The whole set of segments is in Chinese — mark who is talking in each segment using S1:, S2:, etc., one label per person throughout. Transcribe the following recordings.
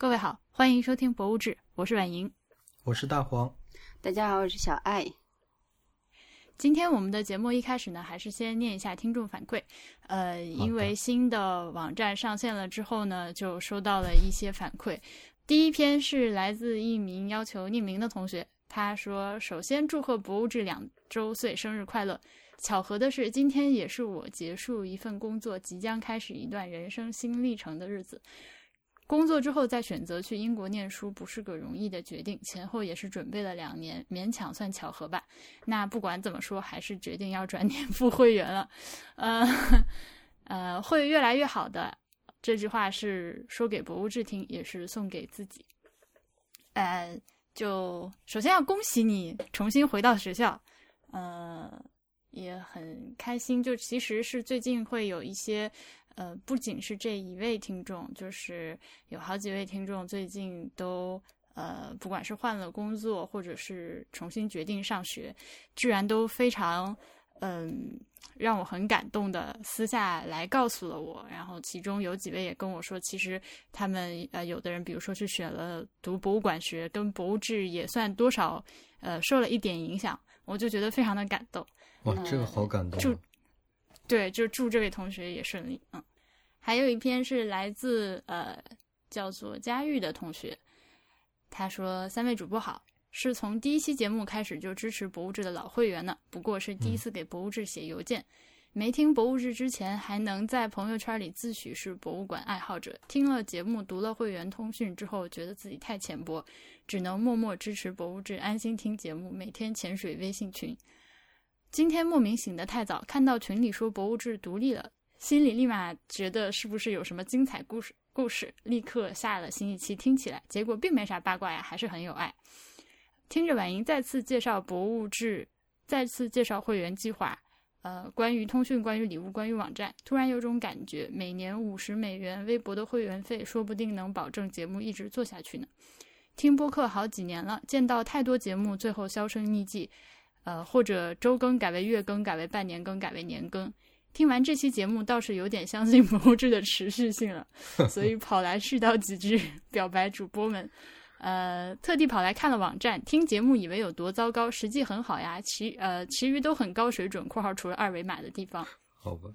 S1: 各位好，欢迎收听《博物志》，我是婉莹，
S2: 我是大黄。
S3: 大家好，我是小爱。
S1: 今天我们的节目一开始呢，还是先念一下听众反馈。呃，因为新的网站上线了之后呢，就收到了一些反馈。第一篇是来自一名要求匿名的同学，他说：“首先祝贺《博物志》两周岁生日快乐。巧合的是，今天也是我结束一份工作，即将开始一段人生新历程的日子。工作之后再选择去英国念书，不是个容易的决定，前后也是准备了两年，勉强算巧合吧。那不管怎么说，还是决定要转年付 会员了。呃呃，会越来越好的。这句话是说给博物志听，也是送给自己。呃，就首先要恭喜你重新回到学校，呃。也很开心，就其实是最近会有一些，呃，不仅是这一位听众，就是有好几位听众最近都，呃，不管是换了工作，或者是重新决定上学，居然都非常，嗯，让我很感动的私下来告诉了我。然后其中有几位也跟我说，其实他们，呃，有的人比如说去选了读博物馆学，跟博物志也算多少，呃，受了一点影响，我就觉得非常的感动。
S2: 哇，这个好感动！
S1: 祝，对，就祝这位同学也顺利。嗯，还有一篇是来自呃叫做佳玉的同学，他说：“三位主播好，是从第一期节目开始就支持博物志的老会员呢，不过是第一次给博物志写邮件。没听博物志之前，还能在朋友圈里自诩是博物馆爱好者，听了节目，读了会员通讯之后，觉得自己太浅薄，只能默默支持博物志，安心听节目，每天潜水微信群。”今天莫名醒得太早，看到群里说博物志独立了，心里立马觉得是不是有什么精彩故事？故事立刻下了新一期听起来，结果并没啥八卦呀，还是很有爱。听着婉莹再次介绍博物志，再次介绍会员计划，呃，关于通讯，关于礼物，关于网站，突然有种感觉，每年五十美元微博的会员费，说不定能保证节目一直做下去呢。听播客好几年了，见到太多节目最后销声匿迹。呃，或者周更改为月更，改为半年更，改为年更。听完这期节目，倒是有点相信博物志的持续性了，所以跑来絮叨几句，表白主播们。呃，特地跑来看了网站，听节目以为有多糟糕，实际很好呀。其呃，其余都很高水准（括号除了二维码的地方）。
S2: 好吧。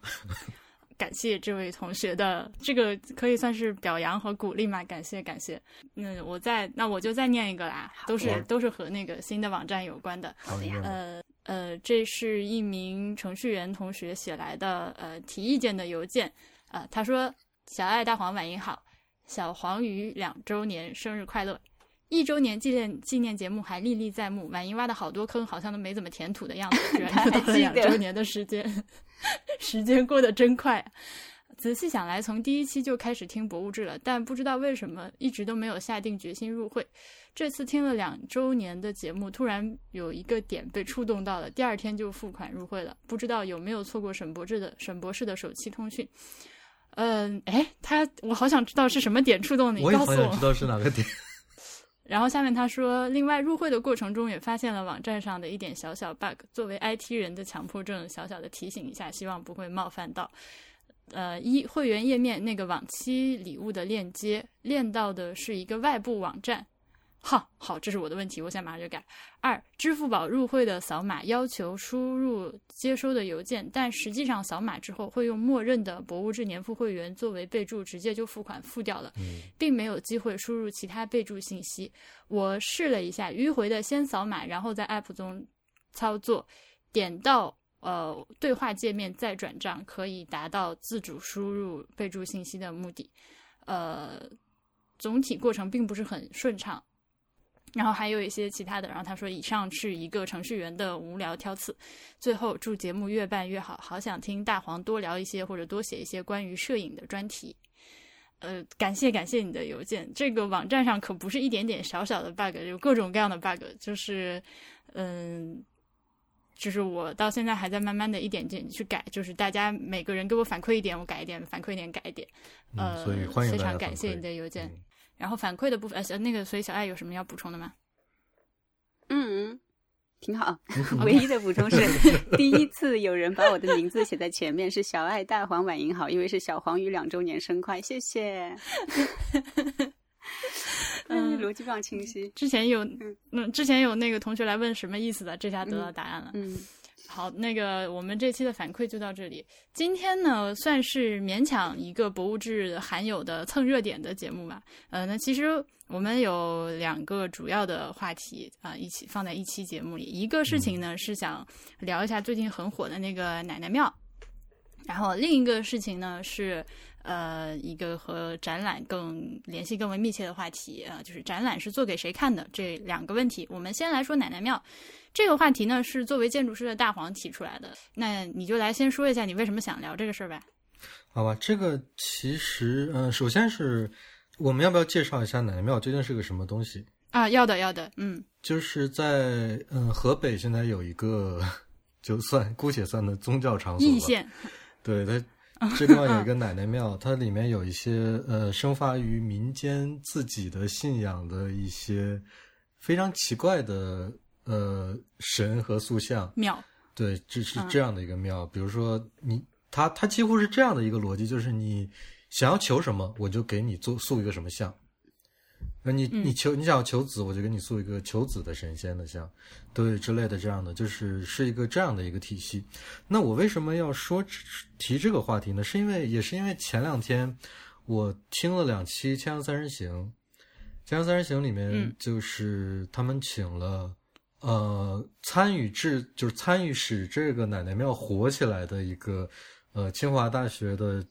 S1: 感谢这位同学的这个可以算是表扬和鼓励嘛？感谢感谢。嗯，我再那我就再念一个啦，都是都是和那个新的网站有关的。
S2: 好的呀。
S1: 呃呃，这是一名程序员同学写来的呃提意见的邮件呃。他说：“小爱大黄晚英好，小黄鱼两周年生日快乐。”一周年纪念纪念节目还历历在目，婉莹挖的好多坑好像都没怎么填土的样子，居然到了两周年的时间，时间过得真快。仔细想来，从第一期就开始听博物志了，但不知道为什么一直都没有下定决心入会。这次听了两周年的节目，突然有一个点被触动到了，第二天就付款入会了。不知道有没有错过沈博士的沈博士的首期通讯？嗯，哎，他我好想知道是什么点触动你，告诉
S2: 我，知道是哪个点。
S1: 然后下面他说，另外入会的过程中也发现了网站上的一点小小 bug，作为 IT 人的强迫症，小小的提醒一下，希望不会冒犯到。呃，一会员页面那个往期礼物的链接，链到的是一个外部网站。好，好，这是我的问题，我现在马上就改。二，支付宝入会的扫码要求输入接收的邮件，但实际上扫码之后会用默认的博物志年付会员作为备注，直接就付款付掉了，并没有机会输入其他备注信息。我试了一下，迂回的先扫码，然后在 App 中操作，点到呃对话界面再转账，可以达到自主输入备注信息的目的。呃，总体过程并不是很顺畅。然后还有一些其他的，然后他说：“以上是一个程序员的无聊挑刺。”最后祝节目越办越好，好想听大黄多聊一些或者多写一些关于摄影的专题。呃，感谢感谢你的邮件。这个网站上可不是一点点小小的 bug，有各种各样的 bug，就是嗯，就是我到现在还在慢慢的一点点去改，就是大家每个人给我反馈一点，我改一点；反馈一点，改一点。呃，
S2: 所以欢迎
S1: 非常感谢你的邮件。然后反馈的部分，呃，那个，所以小爱有什么要补充的吗？
S3: 嗯，挺好。唯一的补充是，第一次有人把我的名字写在前面，是小爱大黄晚英好，因为是小黄鱼两周年生快，谢谢。嗯逻辑非常清晰。
S1: 之前有嗯，之前有那个同学来问什么意思的，这下得到答案了。
S3: 嗯。
S1: 好，那个我们这期的反馈就到这里。今天呢，算是勉强一个博物志含有的蹭热点的节目吧。呃，那其实我们有两个主要的话题啊，一起放在一期节目里。一个事情呢是想聊一下最近很火的那个奶奶庙，然后另一个事情呢是呃一个和展览更联系更为密切的话题啊，就是展览是做给谁看的这两个问题。我们先来说奶奶庙。这个话题呢是作为建筑师的大黄提出来的，那你就来先说一下你为什么想聊这个事儿呗？
S2: 好吧，这个其实，嗯，首先是我们要不要介绍一下奶奶庙究竟是个什么东西
S1: 啊？要的，要的，嗯，
S2: 就是在嗯河北现在有一个，就算姑且算的宗教场所
S1: 易县，
S2: 对它 这地方有一个奶奶庙，它里面有一些呃生发于民间自己的信仰的一些非常奇怪的。呃，神和塑像
S1: 庙，
S2: 对，这是这样的一个庙。比如说，你他他几乎是这样的一个逻辑，就是你想要求什么，我就给你做塑一个什么像。那你你求你想要求子，我就给你塑一个求子的神仙的像，对之类的这样的，就是是一个这样的一个体系。那我为什么要说提这个话题呢？是因为也是因为前两天我听了两期《锵锵三人行》，《锵锵三人行》里面就是他们请了。呃，参与制就是参与使这个奶奶庙火起来的一个，呃，清华大学的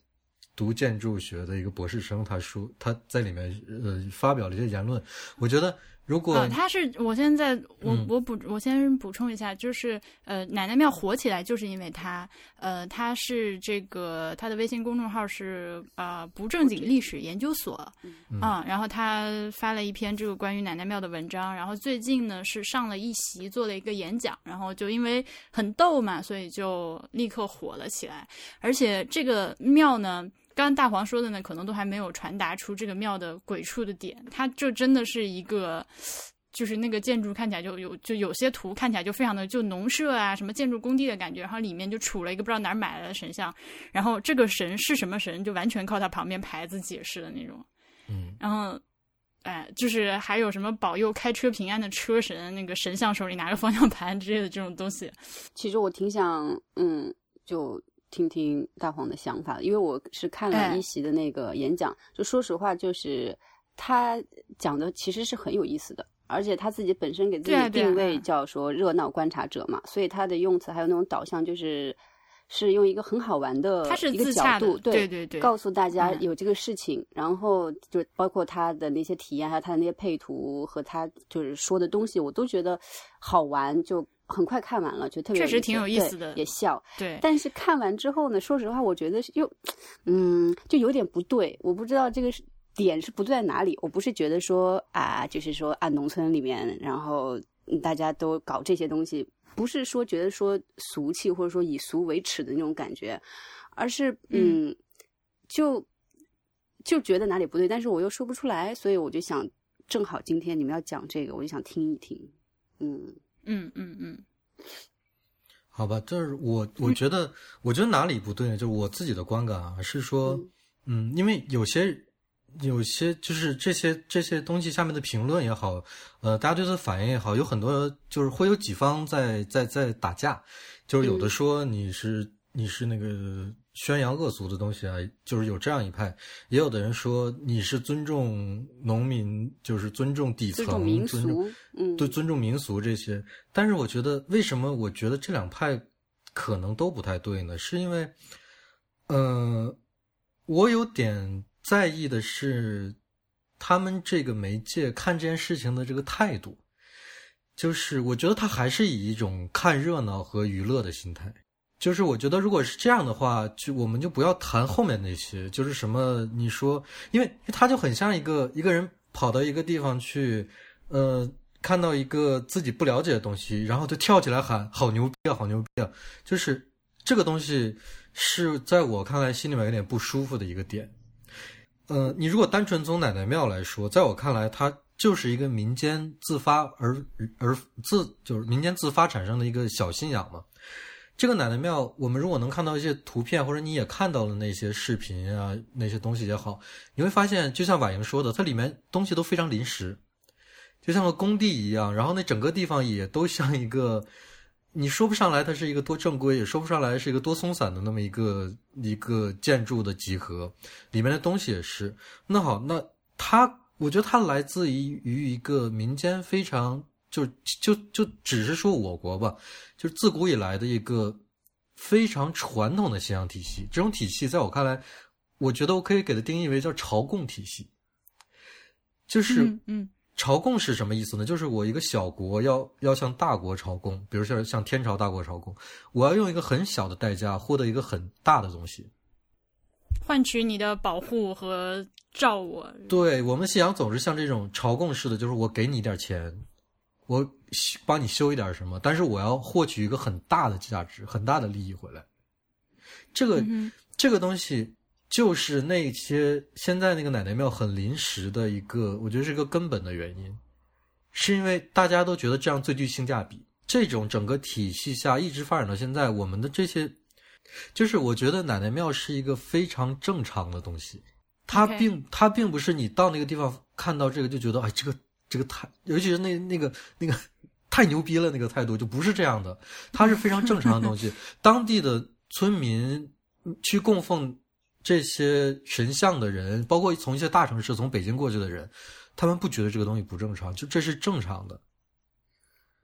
S2: 读建筑学的一个博士生，他说他在里面呃发表了一些言论，我觉得。如果
S1: 他是我现在我我补我先补充一下，就是呃奶奶庙火起来就是因为他呃他是这个他的微信公众号是呃不正经历史研究所
S2: 啊，
S1: 然后他发了一篇这个关于奶奶庙的文章，然后最近呢是上了一席做了一个演讲，然后就因为很逗嘛，所以就立刻火了起来，而且这个庙呢。刚刚大黄说的呢，可能都还没有传达出这个庙的鬼畜的点。它就真的是一个，就是那个建筑看起来就有，就有些图看起来就非常的就农舍啊，什么建筑工地的感觉。然后里面就杵了一个不知道哪儿买来的神像，然后这个神是什么神，就完全靠它旁边牌子解释的那种。
S2: 嗯，
S1: 然后，哎，就是还有什么保佑开车平安的车神，那个神像手里拿着方向盘之类的这种东西。
S3: 其实我挺想，嗯，就。听听大黄的想法，因为我是看了一席的那个演讲，就说实话，就是他讲的其实是很有意思的，而且他自己本身给自己定位叫说热闹观察者嘛，所以他的用词还有那种导向，就是是用一个很好玩的一个角度，
S1: 对对对，
S3: 告诉大家有这个事情，然后就包括他的那些体验，还有他的那些配图和他就是说的东西，我都觉得好玩，就。很快看完了，就特别
S1: 确实挺有意思
S3: 的，也笑。
S1: 对，
S3: 但是看完之后呢，说实话，我觉得又，嗯，就有点不对。我不知道这个是点是不对在哪里。我不是觉得说啊，就是说啊，农村里面，然后大家都搞这些东西，不是说觉得说俗气或者说以俗为耻的那种感觉，而是嗯，就就觉得哪里不对，但是我又说不出来，所以我就想，正好今天你们要讲这个，我就想听一听，嗯。
S1: 嗯嗯嗯，
S2: 好吧，就是我我觉得，我觉得哪里不对呢？就是我自己的观感啊，是说，嗯，因为有些有些就是这些这些东西下面的评论也好，呃，大家对它的反应也好，有很多就是会有几方在在在打架，就是有的说你是你是那个。宣扬恶俗的东西啊，就是有这样一派，也有的人说你是尊重农民，就是尊重底层，尊重
S3: 嗯，
S2: 对，尊重民俗这些。但是我觉得，为什么我觉得这两派可能都不太对呢？是因为，呃，我有点在意的是他们这个媒介看这件事情的这个态度，就是我觉得他还是以一种看热闹和娱乐的心态。就是我觉得，如果是这样的话，就我们就不要谈后面那些，就是什么你说，因为他就很像一个一个人跑到一个地方去，呃，看到一个自己不了解的东西，然后就跳起来喊好牛逼啊，好牛逼啊！就是这个东西是在我看来心里面有点不舒服的一个点。呃，你如果单纯从奶奶庙来说，在我看来，它就是一个民间自发而而自就是民间自发产生的一个小信仰嘛。这个奶奶庙，我们如果能看到一些图片，或者你也看到了那些视频啊，那些东西也好，你会发现，就像婉莹说的，它里面东西都非常临时，就像个工地一样，然后那整个地方也都像一个，你说不上来它是一个多正规，也说不上来是一个多松散的那么一个一个建筑的集合，里面的东西也是。那好，那它，我觉得它来自于于一个民间非常就就就只是说我国吧，就是自古以来的一个非常传统的信仰体系。这种体系在我看来，我觉得我可以给它定义为叫朝贡体系，就是
S1: 嗯嗯
S2: 朝贡是什么意思呢？就是我一个小国要要向大国朝贡，比如像向天朝大国朝贡，我要用一个很小的代价获得一个很大的东西。
S1: 换取你的保护和照我。
S2: 对我们信仰总是像这种朝贡式的，就是我给你一点钱，我修帮你修一点什么，但是我要获取一个很大的价值、很大的利益回来。这个、
S1: 嗯
S2: 这个东西就是那些现在那个奶奶庙很临时的一个，我觉得是一个根本的原因，是因为大家都觉得这样最具性价比。这种整个体系下一直发展到现在，我们的这些，就是我觉得奶奶庙是一个非常正常的东西，它并它并不是你到那个地方看到这个就觉得哎这个这个太，尤其是那那个那个太牛逼了那个态度就不是这样的，它是非常正常的东西。当地的村民去供奉这些神像的人，包括从一些大城市从北京过去的人，他们不觉得这个东西不正常，就这是正常的。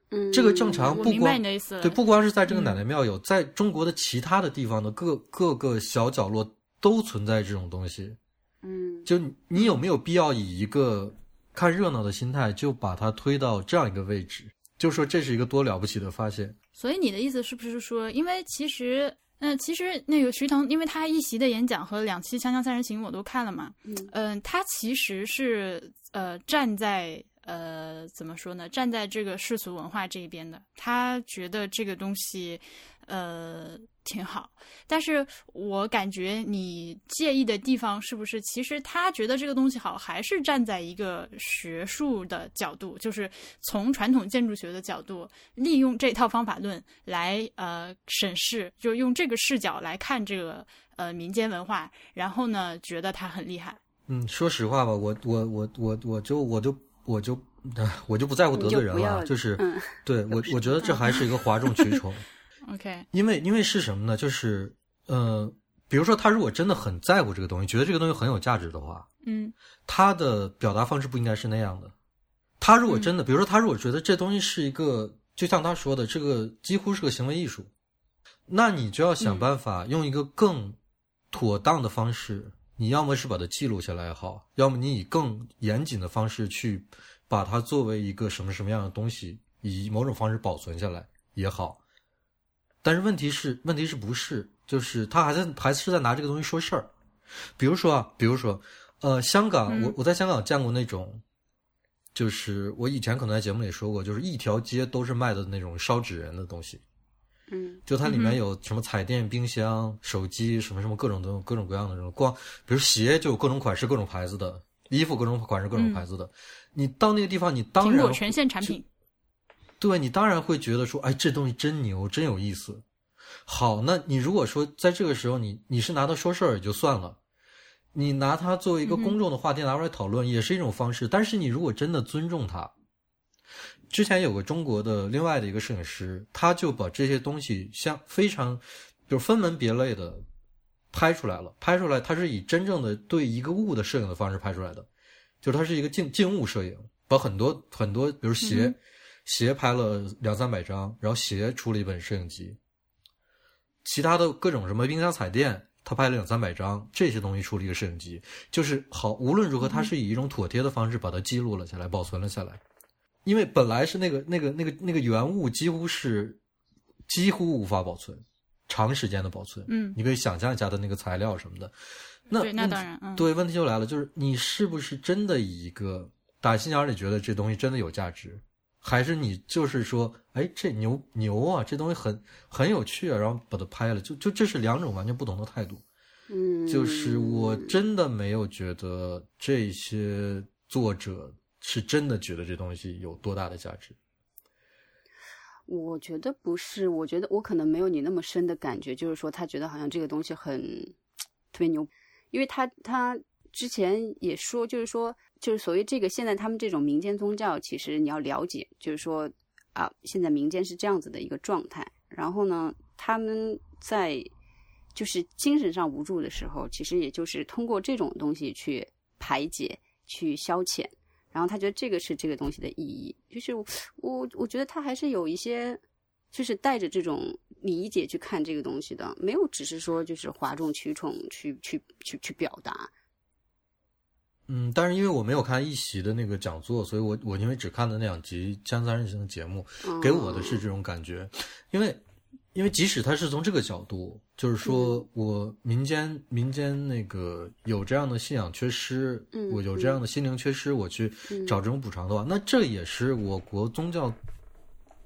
S3: 嗯，
S2: 这个正常不光。对，不光是在这个
S1: 嗯
S2: 奶奶庙有，在中国的其他的地方的各各个小角落都存在这种东西。
S3: 嗯，
S2: 就你你有没有必要以一个看热闹的心态，就把它推到这样一个位置？就说这是一个多了不起的发现？
S1: 所以你的意思是不是说，因为其实，嗯、其实那个徐腾，因为他一席的演讲和两期《锵锵三人行》我都看了嘛，
S3: 嗯
S1: 嗯、他其实是呃站在呃怎么说呢，站在这个世俗文化这一边的，他觉得这个东西呃挺好，但是我感觉你介意的地方是不是，其实他觉得这个东西好，还是站在一个学术的角度，就是从传统建筑学的角度，利用这套方法论来呃审视，就用这个视角来看这个呃民间文化，然后呢觉得他很厉害。
S2: 嗯，说实话吧，我我我我我就我就我就呃 我就不在乎得罪人了，就是、
S3: 嗯
S2: 对我我觉得这还是一个哗众取宠。
S1: OK，
S2: 因为因为是什么呢？就是呃，比如说他如果真的很在乎这个东西，觉得这个东西很有价值的话，
S1: 嗯
S2: 他的表达方式不应该是那样的。他如果真的，比如说他如果觉得这东西是一个，就像他说的，这个几乎是个行为艺术，那你就要想办法用一个更妥当的方式，你要么是把它记录下来也好，要么你以更严谨的方式去把它作为一个什么什么样的东西，以某种方式保存下来也好。但是问题是，问题是不是就是他还在还是在拿这个东西说事儿？比如说啊，比如说，呃，香港，
S1: 嗯
S2: 我我在香港见过那种，就是我以前可能在节目里说过，就是一条街都是卖的那种烧纸人的东西，
S3: 嗯
S2: 就它里面有什么彩电、冰箱、手机，什么什么各种东各种各样的这种，光比如鞋就有各种款式、各种牌子的，衣服各种款式、各种
S1: 嗯
S2: 牌子的。你到那个地方，你当然
S1: 苹果全线产品。
S2: 对你当然会觉得说，哎，这东西真牛，真有意思。好，那你如果说在这个时候你你是拿它说事儿也就算了，你拿它作为一个公众的话题拿出来讨论也是一种方式。但是你如果真的尊重它，之前有个中国的另外的一个摄影师，他就把这些东西像非常就是分门别类的拍出来了，拍出来他是以真正的对一个物的摄影的方式拍出来的，就是它是一个静静物摄影，把很多很多比如鞋。
S1: 嗯
S2: 鞋拍了两三百张，然后鞋出了一本摄影集，其他的各种什么冰箱、彩电，他拍了两三百张，这些东西出了一个摄影集，就是好。无论如何，他是以一种妥帖的方式把它记录了下来，保存了下来。因为本来是那个那个那个那个原物几乎是几乎无法保存，长时间的保存。
S1: 嗯
S2: 你可以想象一下的那个材料什么的。那
S1: 对，那当然，嗯，
S2: 对，问题就来了，就是你是不是真的以一个打心眼里觉得这东西真的有价值，还是你就是说，哎，这牛牛啊，这东西很很有趣啊，然后把它拍了，就就这是两种完全不同的态度。
S3: 嗯，
S2: 就是我真的没有觉得这些作者是真的觉得这东西有多大的价值。
S3: 我觉得不是，我觉得我可能没有你那么深的感觉，就是说他觉得好像这个东西很特别牛，因为他他之前也说，就是说就是所谓这个现在他们这种民间宗教，其实你要了解，就是说啊，现在民间是这样子的一个状态。然后呢，他们在就是精神上无助的时候，其实也就是通过这种东西去排解、去消遣。然后他觉得这个是这个东西的意义，就是我我觉得他还是有一些，就是带着这种理解去看这个东西的，没有只是说就是哗众取宠去去去去表达。
S2: 嗯，但是因为我没有看一席的那个讲座，所以我我因为只看了那两集《江三人行》的节目，给我的是这种感觉，因为因为即使他是从这个角度，就是说我民间民间那个有这样的信仰缺失，我有这样的心灵缺失，我去找这种补偿的话，那这也是我国宗教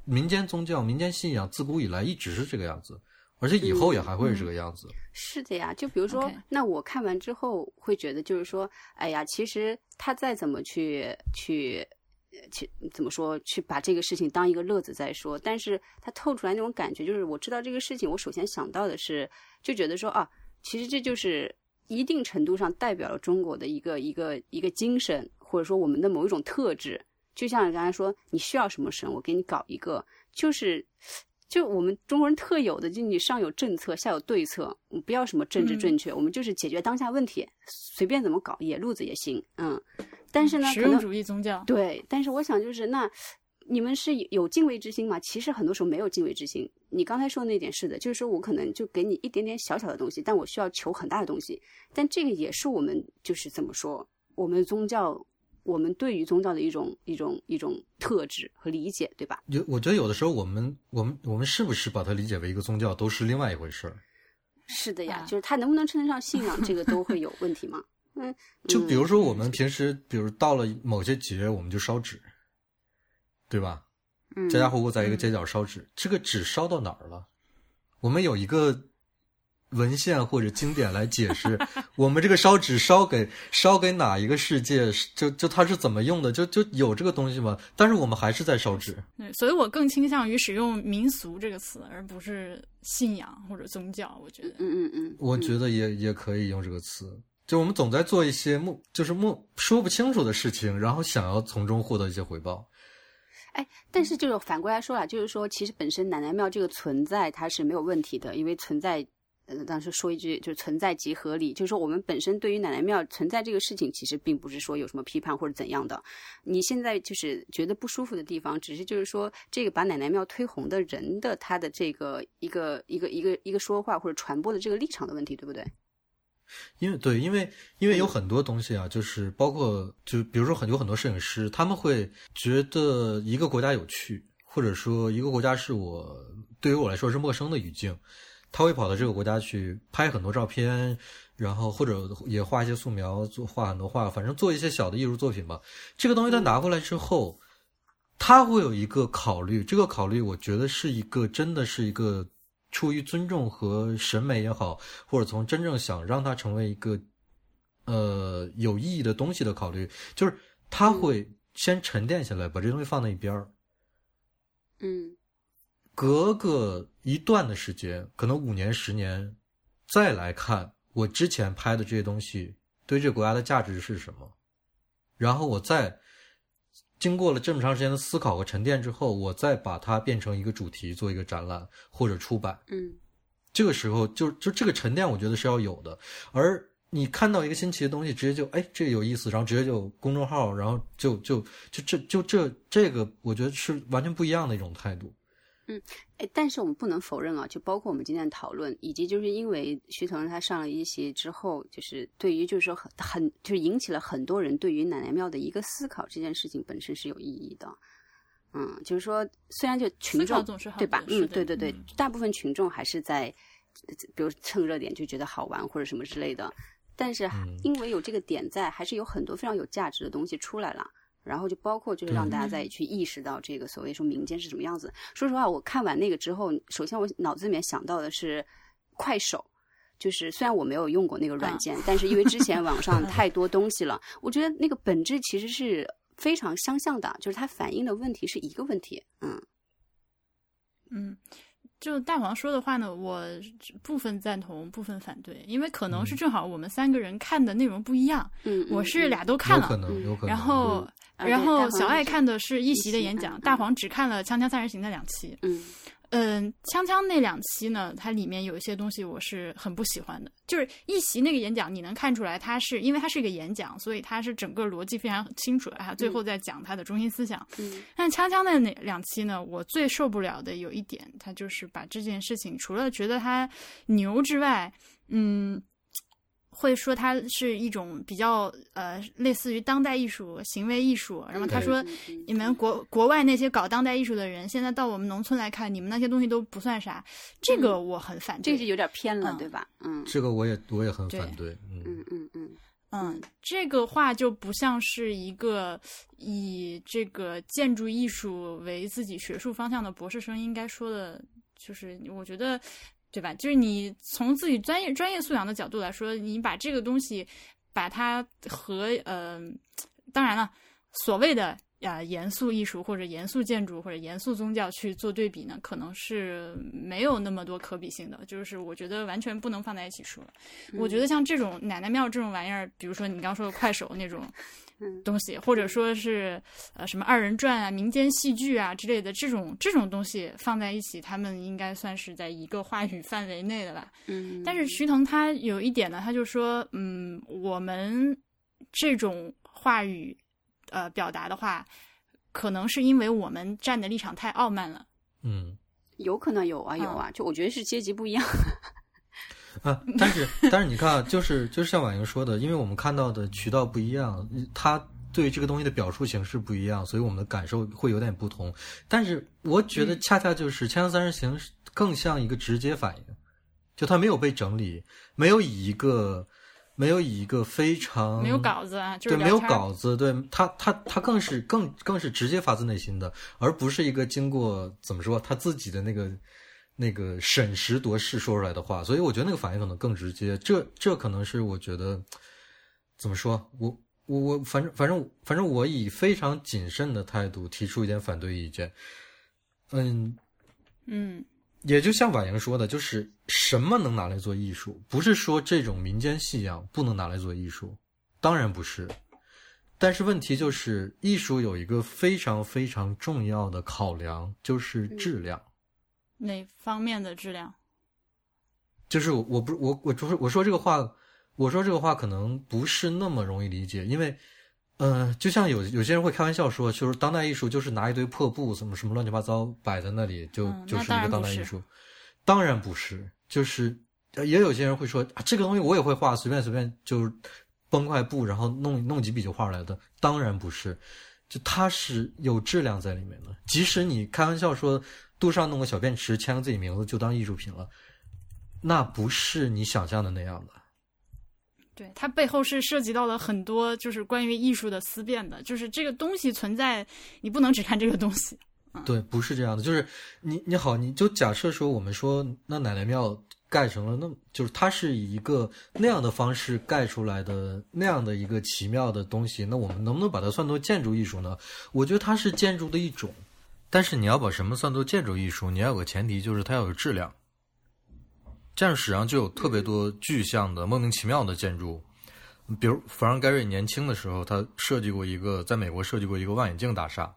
S2: 民间宗教民间信仰自古以来一直是这个样子。而且以后也还会是这个样子。
S3: 是的呀，就比如说，那我看完之后会觉得，就是说，哎呀，其实他再怎么去去去怎么说，去把这个事情当一个乐子再说，但是他透出来那种感觉，就是我知道这个事情，我首先想到的是，就觉得说啊，其实这就是一定程度上代表了中国的一个一个一个精神，或者说我们的某一种特质。就像刚才说，你需要什么神，我给你搞一个，就是。就我们中国人特有的，就你上有政策，下有对策，不要什么政治正确，我们就是解决当下问题，随便怎么搞，野路子也行，嗯。但是呢，
S1: 实用主义宗教
S3: 对，但是我想就是那你们是有敬畏之心吗？其实很多时候没有敬畏之心。你刚才说的那点是的，就是说我可能就给你一点点小小的东西，但我需要求很大的东西，但这个也是我们就是怎么说，我们的宗教。我们对于宗教的一种一种一种特质和理解，对吧？
S2: 有，我觉得有的时候我们我们我们是不是把它理解为一个宗教，都是另外一回事儿。
S3: 是的呀，就是它能不能称得上信仰，这个都会有问题吗？嗯，
S2: 就比如说我们平时，比如到了某些节，我们就烧纸，对吧？
S3: 嗯，
S2: 家家户户在一个街角烧纸，这个纸烧到哪儿了？我们有一个。文献或者经典来解释，我们这个烧纸烧给烧给哪一个世界？就就它是怎么用的？就就有这个东西吗？但是我们还是在烧纸。
S1: 对，所以我更倾向于使用民俗这个词，而不是信仰或者宗教。我觉得，
S3: 嗯嗯嗯，
S2: 我觉得也也可以用这个词。就我们总在做一些目就是目说不清楚的事情，然后想要从中获得一些回报。
S3: 哎，但是就是反过来说啊，就是说，其实本身奶奶庙这个存在它是没有问题的，因为存在。呃，当时说一句，就是存在即合理，就是说我们本身对于奶奶庙存在这个事情，其实并不是说有什么批判或者怎样的。你现在就是觉得不舒服的地方，只是就是说这个把奶奶庙推红的人的他的这个一个一个一个一个说话或者传播的这个立场的问题，对不对？
S2: 因为对，因为因为有很多东西啊，就是包括就比如说很有很多摄影师，他们会觉得一个国家有趣，或者说一个国家是我对于我来说是陌生的语境。他会跑到这个国家去拍很多照片，然后或者也画一些素描，做画很多画，反正做一些小的艺术作品吧。这个东西他拿回来之后，他会有一个考虑，这个考虑我觉得是一个真的是一个出于尊重和审美也好，或者从真正想让它成为一个呃有意义的东西的考虑，就是他会先沉淀下来，把这东西放在一边儿。
S3: 嗯。
S2: 隔个一段的时间，可能五年、十年，再来看我之前拍的这些东西对这个国家的价值是什么，然后我再经过了这么长时间的思考和沉淀之后，我再把它变成一个主题，做一个展览或者出版。
S3: 嗯，
S2: 这个时候就就这个沉淀，我觉得是要有的。而你看到一个新奇的东西，直接就哎这个有意思，然后直接就公众号，然后就就就这就这这个，我觉得是完全不一样的一种态度。
S3: 嗯，哎，但是我们不能否认啊，就包括我们今天的讨论，以及就是因为徐腾他上了一席之后，就是对于就是说很很就是引起了很多人对于奶奶庙的一个思考，这件事情本身是有意义的。嗯，就是说虽然就群众对吧？嗯，对对对，大部分群众还是在比如蹭热点就觉得好玩或者什么之类的，但是因为有这个点在，还是有很多非常有价值的东西出来了。然后就包括就是让大家再去意识到这个所谓说民间是什么样子。说实话，我看完那个之后，首先我脑子里面想到的是快手，就是虽然我没有用过那个软件，但是因为之前网上 太多东西了，我觉得那个本质其实是非常相像的，就是它反映的问题是一个问题。嗯
S1: 嗯，就大黄说的话呢，我部分赞同，部分反对，因为可能是
S2: 嗯
S1: 正好我们三个人看的内容不一样。
S3: 嗯，
S1: 我是
S3: 嗯
S1: 俩都看
S2: 有可
S1: 了，
S2: 能有可能。
S1: 然后
S3: 嗯
S1: 然后小爱看的是一席的演讲，
S3: 嗯
S1: 大黄只看了《锵锵三人行》的两期。
S3: 嗯
S1: 嗯，锵锵那两期呢，它里面有一些东西我是很不喜欢的。就是一席那个演讲，你能看出来，它是因为它是一个演讲，所以它是整个逻辑非常清楚，的，它，最后在讲它的中心思想。
S3: 嗯
S1: 但锵锵的那两期呢，我最受不了的有一点，他就是把这件事情除了觉得他牛之外，嗯，会说它是一种比较呃类似于当代艺术、行为艺术。然后他说，你们国国外那些搞当代艺术的人，现在到我们农村来看，你们那些东西都不算啥，这个我很反对。
S3: 这个就有点偏了，
S1: 嗯
S3: 对吧？嗯
S2: 这个我也我也很反对，嗯
S3: 嗯嗯嗯
S1: 嗯，这个话就不像是一个以这个建筑艺术为自己学术方向的博士生应该说的，就是我觉得，对吧？就是你从自己专业专业素养的角度来说，你把这个东西把它和呃，当然了，所谓的。啊，严肃艺术或者严肃建筑或者严肃宗教去做对比呢，可能是没有那么多可比性的。就是我觉得完全不能放在一起说。我觉得像这种奶奶庙这种玩意儿，比如说你刚刚说的快手那种
S3: 嗯
S1: 东西，或者说是呃什么二人转啊、民间戏剧啊之类的这种这种东西放在一起，他们应该算是在一个话语范围内的吧。
S3: 嗯，
S1: 但是徐腾他有一点呢，他就说，嗯，我们这种话语呃表达的话，可能是因为我们站的立场太傲慢了。
S2: 嗯
S3: 有可能有啊有啊，就我觉得是阶级不一样。
S2: 啊，但是 但是你看啊，就是就是像婉莹说的，因为我们看到的渠道不一样，他对这个东西的表述形式不一样，所以我们的感受会有点不同。但是我觉得恰恰就是《锵锵三人行》更像一个直接反应，就它没有被整理，没有以一个没有以一个非常
S1: 没有稿子啊，就是
S2: 对，没有稿子，对他，他，他更是更更是直接发自内心的，而不是一个经过怎么说他自己的那个那个审时度势说出来的话，所以我觉得那个反应可能更直接。这这可能是我觉得怎么说，我我我反正反正反正我以非常谨慎的态度提出一点反对意见。嗯，
S1: 嗯
S2: 也就像婉莹说的，就是什么能拿来做艺术？不是说这种民间信仰不能拿来做艺术，当然不是。但是问题就是，艺术有一个非常非常重要的考量，就是质量。
S1: 哪方面的质量？
S2: 就是我我不我我就是我说这个话，我说这个话可能不是那么容易理解，因为，呃，就像有有些人会开玩笑说，就是当代艺术就是拿一堆破布什么什么乱七八糟摆在那里，就、就是一个
S1: 当
S2: 代艺术。当然不是，就是呃也有些人会说、啊、这个东西我也会画，随便随便就崩块布，然后弄弄几笔就画出来的。当然不是，就它是有质量在里面的。即使你开玩笑说杜尚弄个小便池，签个自己名字就当艺术品了。那不是你想象的那样的。
S1: 对，它背后是涉及到了很多就是关于艺术的思辨的，就是这个东西存在，你不能只看这个东西。
S2: 对，不是这样的。就是你你好，你就假设说我们说那奶奶庙盖成了，那就是它是以一个那样的方式盖出来的那样的一个奇妙的东西，那我们能不能把它算作建筑艺术呢？我觉得它是建筑的一种，但是你要把什么算作建筑艺术，你要有个前提，就是它要有质量。建筑史上就有特别多具象的、莫名其妙的建筑，比如弗朗盖瑞年轻的时候，他设计过一个在美国设计过一个望远镜大厦，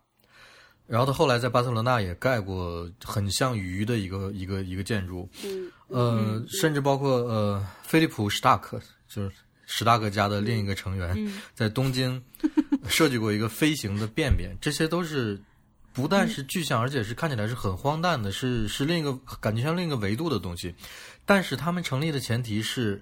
S2: 然后他后来在巴塞罗那也盖过很像鱼的一个一个一个建筑，
S3: 嗯。
S2: 呃，甚至包括呃菲利普史塔克，就是史塔克家的另一个成员，
S1: 嗯。
S2: 在东京 设计过一个飞行的便便，这些都是不但是具象，而且是看起来是很荒诞的，是是另一个感觉像另一个维度的东西。但是他们成立的前提是，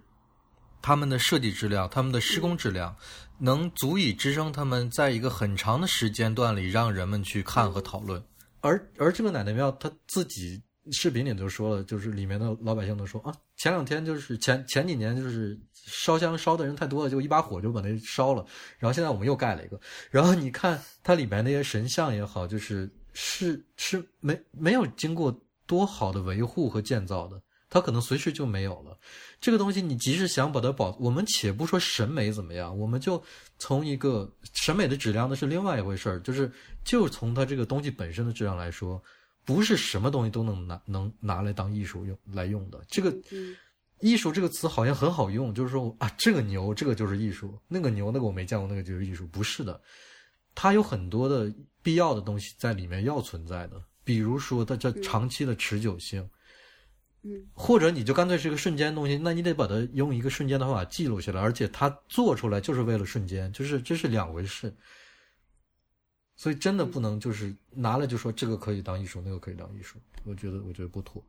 S2: 他们的设计质量、他们的施工质量，能足以支撑他们在一个很长的时间段里让人们去看和讨论。而而这个奶奶庙，他自己视频里都说了，就是里面的老百姓都说啊，前两天就是前前几年就是烧香烧的人太多了，就一把火就把那烧了。然后现在我们又盖了一个，然后你看它里面那些神像也好，就是是是没没有经过多好的维护和建造的。它可能随时就没有了。这个东西，你即使想把它保，我们且不说审美怎么样，我们就从一个审美的质量，那是另外一回事儿。就是就从它这个东西本身的质量来说，不是什么东西都能拿能拿来当艺术用来用的。这个
S3: 嗯
S2: 艺术这个词好像很好用，就是说啊，这个牛这个就是艺术，那个牛那个我没见过，那个就是艺术，不是的，它有很多的必要的东西在里面要存在的，比如说它这长期的持久性。
S3: 嗯
S2: 或者你就干脆是一个瞬间的东西，那你得把它用一个瞬间的方法记录下来，而且它做出来就是为了瞬间，就是这是两回事。所以真的不能就是拿来就说这个可以当艺术，那个可以当艺术，我觉得我觉得不妥。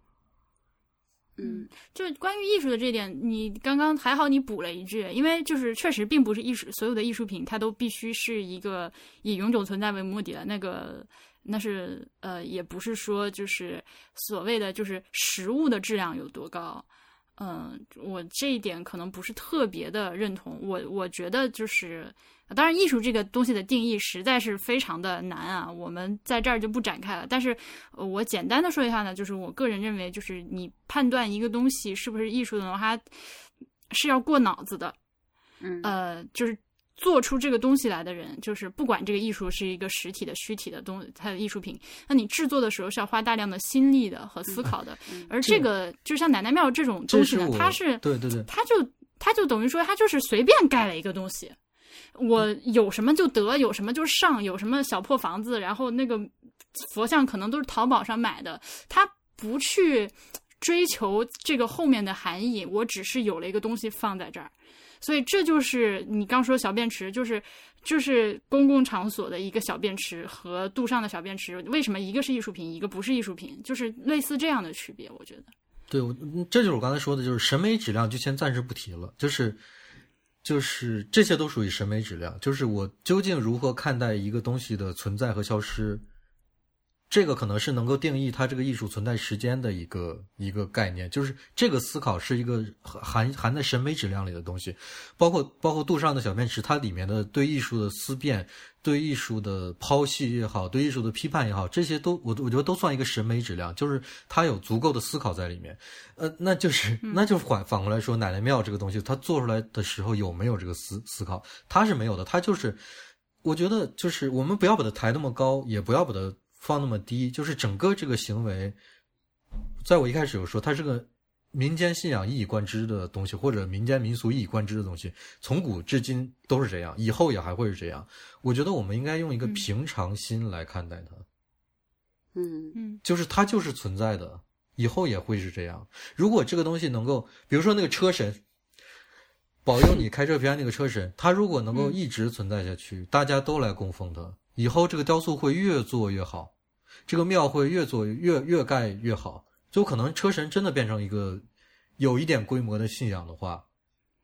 S3: 嗯
S1: 就关于艺术的这一点，你刚刚还好你补了一句，因为就是确实并不是艺术所有的艺术品它都必须是一个以永久存在为目的的，那个那是呃也不是说就是所谓的就是实物的质量有多高。嗯，我这一点可能不是特别的认同。我我觉得就是，当然艺术这个东西的定义实在是非常的难啊，我们在这儿就不展开了。但是呃我简单的说一下呢，就是我个人认为，就是你判断一个东西是不是艺术的话，是要过脑子的。
S3: 嗯
S1: 呃，就是做出这个东西来的人，就是不管这个艺术是一个实体的、虚体的东，它的艺术品，那你制作的时候是要花大量的心力的和思考的。而这个就像奶奶庙这种东西呢，
S2: 是
S1: 它是
S2: 对对对，
S1: 它就它就等于说，它就是随便盖了一个东西。我有什么就得，有什么就上，有什么小破房子，然后那个佛像可能都是淘宝上买的，他不去追求这个后面的含义，我只是有了一个东西放在这儿，所以这就是你刚说小便池，就是就是公共场所的一个小便池和杜尚的小便池，为什么一个是艺术品，一个不是艺术品，就是类似这样的区别，我觉得。
S2: 对，我这就是我刚才说的，就是审美质量，就先暂时不提了，就是就是这些都属于审美质量，就是我究竟如何看待一个东西的存在和消失，这个可能是能够定义它这个艺术存在时间的一个一个概念，就是这个思考是一个含含在审美质量里的东西，包括包括杜尚的小便池，它里面的对艺术的思辨。对艺术的剖析也好，对艺术的批判也好，这些都我我觉得都算一个审美质量，就是它有足够的思考在里面。呃，那就是 那就反反过来说，奶奶庙这个东西，它做出来的时候有没有这个思思考？它是没有的，它就是我觉得就是我们不要把它抬那么高，也不要把它放那么低，就是整个这个行为，在我一开始有说，它是个。民间信仰一以贯之的东西，或者民间民俗一以贯之的东西，从古至今都是这样，以后也还会是这样。我觉得我们应该用一个平常心来看待它，
S3: 嗯
S1: 嗯
S2: 就是它就是存在的，以后也会是这样。如果这个东西能够，比如说那个车神，保佑你开车平安那个车神，他如果能够一直存在下去，大家都来供奉他，以后这个雕塑会越做越好，这个庙会越做越越盖越好。就可能车神真的变成一个有一点规模的信仰的话，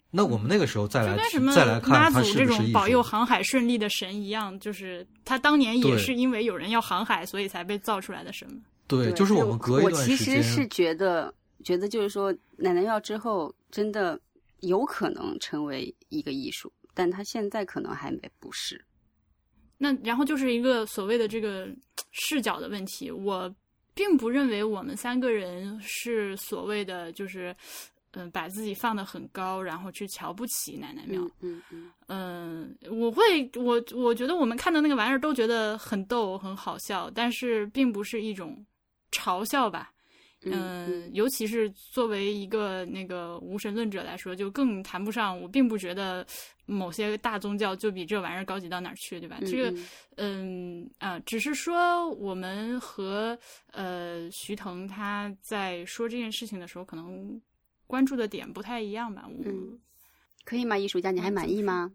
S2: 那我们那个时候再来
S1: 就跟什么
S2: 再来看它
S1: 祖这种
S2: 是。
S1: 保佑航海顺利的神一样，就是他当年也是因为有人要航海，所以才被造出来的神嘛。
S2: 对，就是我们隔一
S3: 我
S2: 段时
S3: 其实是，觉得，觉得就是说，奶奶庙之后真的有可能成为一个艺术，但它现在可能还没不是。
S1: 那然后就是一个所谓的这个视角的问题，我并不认为我们三个人是所谓的就是。嗯，把自己放得很高，然后去瞧不起奶奶庙。
S3: 嗯嗯
S1: 嗯，我会，我我觉得我们看到那个玩意儿都觉得很逗、很好笑，但是并不是一种嘲笑吧。嗯，尤其是作为一个那个无神论者来说，就更谈不上。我并不觉得某些大宗教就比这玩意儿高级到哪儿去，对吧？
S3: 嗯
S1: 这个，嗯啊，只是说我们和呃徐腾他在说这件事情的时候，可能关注的点不太一样吧。我
S3: 嗯可以吗？艺术家，你还满意吗？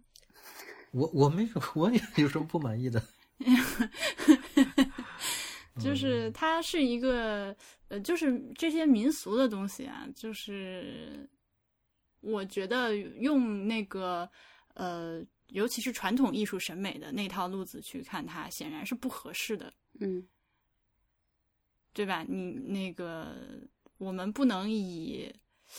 S2: 我我没有，我也有什么不满意的？
S1: 就是它是一个呃，就是这些民俗的东西啊，就是我觉得用那个呃，尤其是传统艺术审美的那套路子去看它，显然是不合适的，
S3: 嗯
S1: 对吧？你那个我们不能以。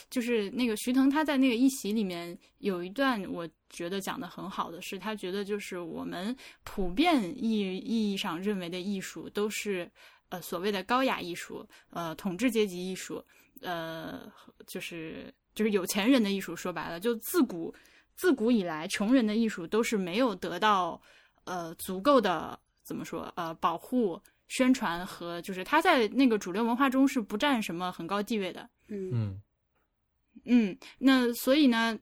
S1: 就是那个徐腾，他在那个一席里面有一段，我觉得讲的很好的是，他觉得就是我们普遍意意义上认为的艺术都是呃所谓的高雅艺术，呃统治阶级艺术，呃就是就是有钱人的艺术。说白了，就自古自古以来，穷人的艺术都是没有得到呃足够的怎么说呃保护。宣传和就是他在那个主流文化中是不占什么很高地位的。
S3: 嗯
S2: 嗯
S1: 嗯，那所以呢，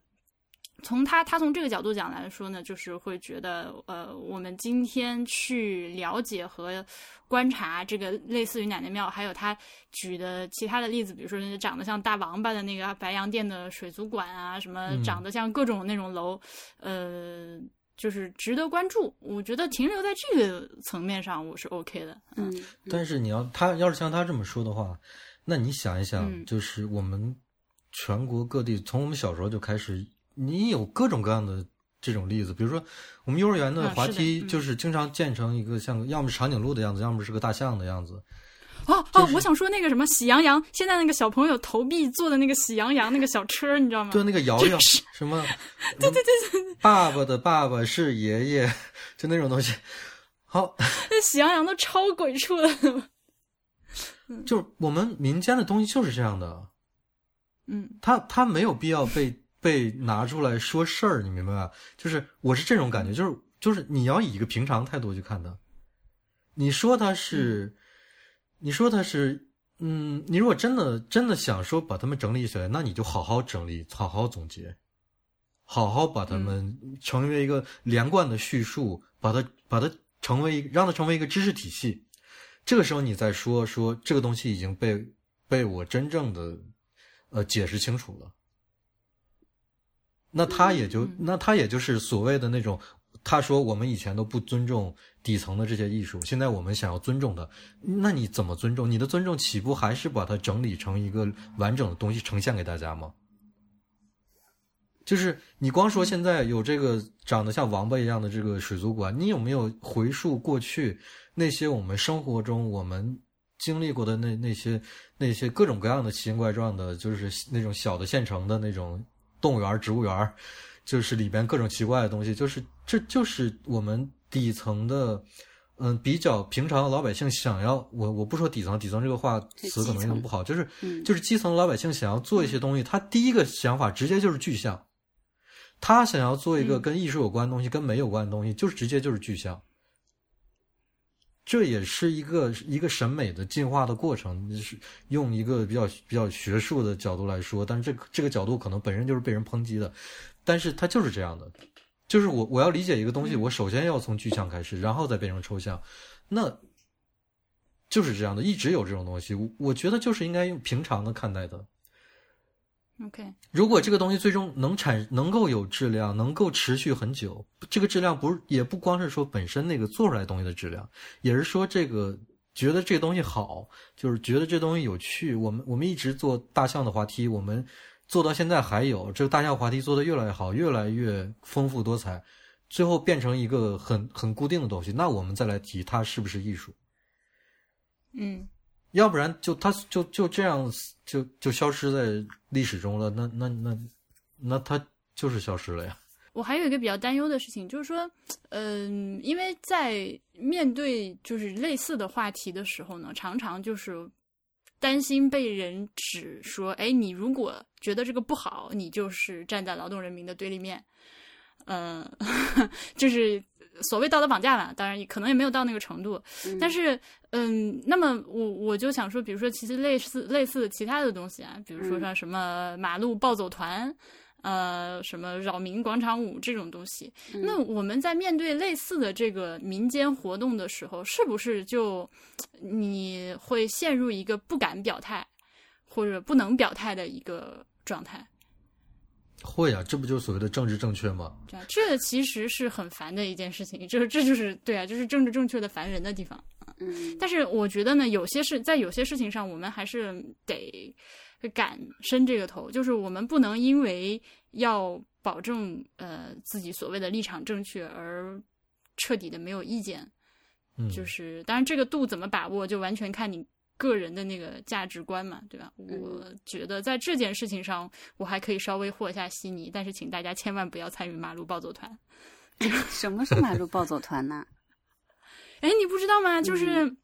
S1: 从他他从这个角度讲来说呢，就是会觉得，呃，我们今天去了解和观察这个类似于奶奶庙，还有他举的其他的例子，比如说长得像大王八的那个白洋淀的水族馆啊，什么
S2: 嗯
S1: 长得像各种那种楼，呃，就是值得关注。我觉得停留在这个层面上，我是 OK 的。
S3: 嗯，
S2: 但是你要他要是像他这么说的话，那你想一想，
S1: 嗯
S2: 就是我们全国各地从我们小时候就开始，你有各种各样的这种例子，比如说我们幼儿园的滑梯，
S1: 嗯
S2: 就是经常建成一个像要么是长颈鹿的样子，要么是个大象的样子。
S1: 哦哦，我想说那个什么喜羊羊，现在那个小朋友投币坐的那个喜羊羊那个小车，你知道吗？
S2: 对，那个摇摇什么，对对对对，爸爸的爸爸是爷爷，就那种东西。好，
S1: 那喜羊羊都超鬼畜的。
S2: 就是我们民间的东西就是这样的，
S1: 嗯
S2: 他他没有必要被被拿出来说事儿，你明白吧？就是我是这种感觉，就是就是你要以一个平常态度去看他。你说他是，你说他是，嗯，你如果真的真的想说把他们整理起来，那你就好好整理，好好总结，好好把他们成为一个连贯的叙述，把它把它成为让它成为一个知识体系。这个时候你再说说这个东西已经被被我真正的呃解释清楚了，那他也就
S1: 嗯
S2: 那他也就是所谓的那种，他说我们以前都不尊重底层的这些艺术，现在我们想要尊重它，那你怎么尊重？你的尊重岂不还是把它整理成一个完整的东西呈现给大家吗？就是你光说现在有这个长得像王八一样的这个水族馆，你有没有回溯过去那些我们生活中我们经历过的那那些那些各种各样的奇形怪状的，就是那种小的县城的那种动物园、植物园，就是里边各种奇怪的东西，就是这就是我们底层的。嗯，比较平常的老百姓想要我我不说底层，底层这个话词可能用得不好，就是
S3: 嗯
S2: 就是基层老百姓想要做一些东西，他第一个想法直接就是具象。他想要做一个
S1: 嗯
S2: 跟艺术有关的东西，跟美有关的东西，就是直接就是具象。这也是一个一个审美的进化的过程，就是用一个比较比较学术的角度来说，但是这个这个角度可能本身就是被人抨击的，但是它就是这样的，就是我我要理解一个东西，我首先要从具象开始，然后再变成抽象，那就是这样的，一直有这种东西，我我觉得就是应该用平常的看待的。
S1: ，OK，
S2: 如果这个东西最终能产能够有质量，能够持续很久，这个质量不是也不光是说本身那个做出来东西的质量，也是说这个觉得这东西好，就是觉得这东西有趣。我们我们一直做大象的滑梯，我们做到现在还有这个大象滑梯做的越来越好，越来越丰富多彩，最后变成一个很很固定的东西，那我们再来提它是不是艺术。
S1: 嗯
S2: 要不然就他就就这样就就消失在历史中了，那那那那他就是消失了呀。
S1: 我还有一个比较担忧的事情，就是说，嗯、因为在面对就是类似的话题的时候呢，常常就是担心被人指说，哎，你如果觉得这个不好，你就是站在劳动人民的对立面，嗯、就是所谓道德绑架吧，当然也可能也没有到那个程度，但是，嗯，那么我我就想说，比如说，其实类似类似的其他的东西啊，比如说
S3: 嗯
S1: 像什么马路暴走团，呃，什么扰民广场舞这种东西，那我们在面对类似的这个民间活动的时候，是不是就你会陷入一个不敢表态或者不能表态的一个状态？
S2: 会啊，这不就是所谓的政治正确吗？
S1: 这其实是很烦的一件事情，就是这就是对啊，就是政治正确的烦人的地方。
S3: 嗯
S1: 但是我觉得呢，有些事在有些事情上，我们还是得敢伸这个头，就是我们不能因为要保证呃自己所谓的立场正确而彻底的没有意见。
S2: 嗯，
S1: 就是当然这个度怎么把握，就完全看你个人的那个价值观嘛，对吧？
S3: 嗯
S1: 我觉得在这件事情上，我还可以稍微和一下稀泥，但是请大家千万不要参与马路暴走团。
S3: 什么是马路暴走团呢？
S1: 哎，你不知道吗？
S3: 嗯
S1: 就是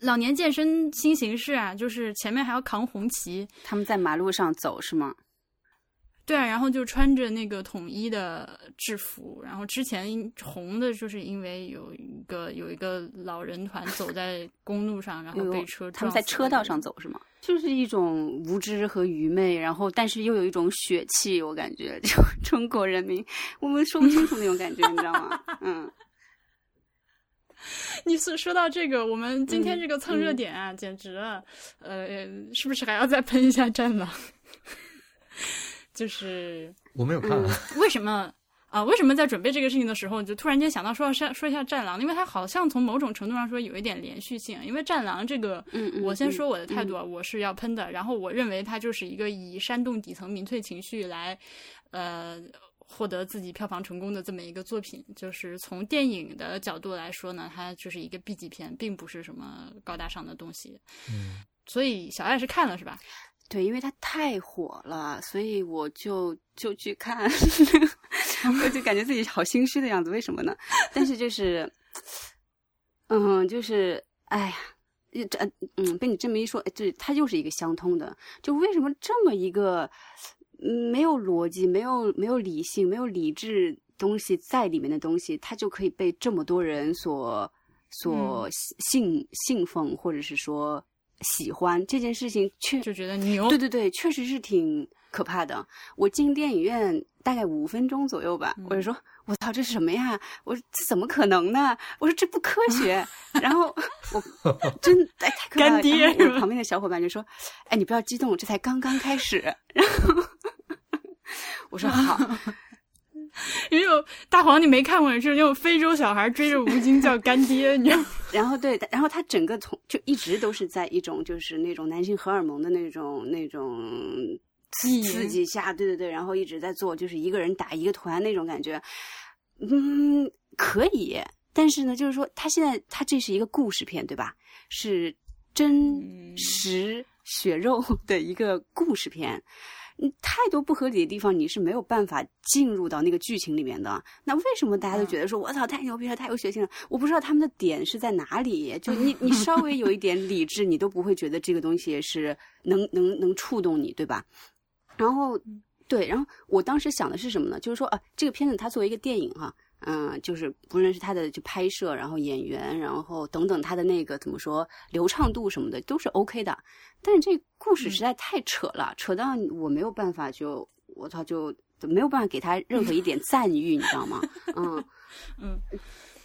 S1: 老年健身新形式啊，就是前面还要扛红旗。
S3: 他们在马路上走是吗？
S1: 对啊，然后就穿着那个统一的制服，然后之前红的就是因为有一个有一个老人团走在公路上，然后被车
S3: 他们在车道上走是吗？就是一种无知和愚昧，然后但是又有一种血气，我感觉 就中国人民我们说不清楚那种感觉，你知道吗？嗯。
S1: 你是说到这个，我们今天这个蹭热点啊，简直了，呃，是不是还要再喷一下《战狼》？就是
S2: 我没有看，
S1: 为什么啊？为什么在准备这个事情的时候，就突然间想到说要说说一下《战狼》？因为它好像从某种程度上说有一点连续性。因为《战狼》这个，我先说我的态度啊，我是要喷的。然后我认为它就是一个以煽动底层民粹情绪来，呃。获得自己票房成功的这么一个作品，就是从电影的角度来说呢，它就是一个 B 级片，并不是什么高大上的东西。
S2: 嗯，
S1: 所以小爱是看了是吧？
S3: 对，因为它太火了，所以我就就去看，我就感觉自己好心虚的样子。为什么呢？但是就是，嗯，就是，哎呀，这嗯，被你这么一说，这它又是一个相通的。就为什么这么一个？没有逻辑，没有没有理性，没有理智东西在里面的东西，它就可以被这么多人所所信信奉，或者是说喜欢这件事情，确
S1: 就觉得牛。
S3: 对对对，确实是挺可怕的。我进电影院大概五分钟左右吧，我就说：“我操，这是什么呀？我说这怎么可能呢？我说这不科 学。”然后我真哎太可怕了。我旁边的小伙伴就说：“哎，你不要激动，这才刚刚开始。”然后。我说好，
S1: 因为大黄你没看过，是那种非洲小孩追着吴京叫干爹，你知道？
S3: 然后对，然后他整个从就一直都是在一种就是那种男性荷尔蒙的那种那种刺激下，对对对，然后一直在做就是一个人打一个团那种感觉，嗯，可以，但是呢，就是说他现在他这是一个故事片，对吧？是真实血肉的一个故事片。太多不合理的地方，你是没有办法进入到那个剧情里面的。那为什么大家都觉得说“我操，太牛逼了，太有血性了”？我不知道他们的点是在哪里。就你，你稍微有一点理智，你都不会觉得这个东西是能能能触动你，对吧？然后，对，然后我当时想的是什么呢？就是说啊，这个片子它作为一个电影哈。嗯，就是不论是他的就拍摄，然后演员，然后等等他的那个怎么说流畅度什么的都是 OK 的，但是这故事实在太扯了，扯到我没有办法就我操就没有办法给他任何一点赞誉，你知道吗？嗯
S1: 嗯，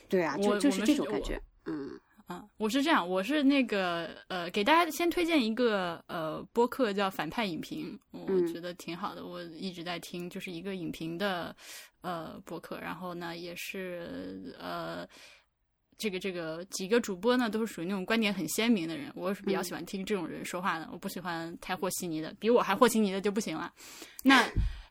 S3: 对啊，就就是这种感觉，嗯。
S1: 啊，我是这样，我是那个呃，给大家先推荐一个呃播客叫反派影评，我觉得挺好的，我一直在听，就是一个影评的呃播客，然后呢也是呃这个这个几个主播呢都是属于那种观点很鲜明的人，我是比较喜欢听这种人说话的，我不喜欢太和稀泥的，比我还和稀泥的就不行了。那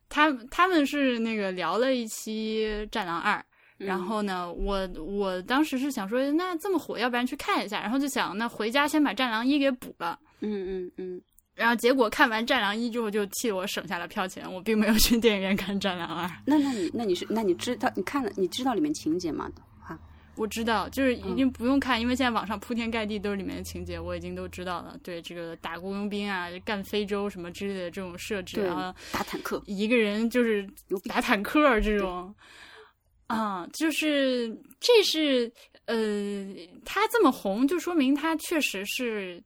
S1: 他他们是那个聊了一期《战狼二》。然后呢，我我当时是想说，那这么火，要不然去看一下。然后就想，那回家先把《战狼一》给补了。
S3: 嗯嗯嗯。
S1: 然后结果看完《战狼一》之后，就替我省下了票钱，我并没有去电影院看《战狼二》。
S3: 那那你那你是那你知道你看了你知道里面情节吗？
S1: 啊，我知道，就是已经不用看，因为现在网上铺天盖地都是里面的情节，我已经都知道了。对这个打雇佣兵啊，干非洲什么之类的这种设置，然后
S3: 打坦克，
S1: 一个人就是打坦克这种。啊，就是这是呃，他这么红，就说明他确实是，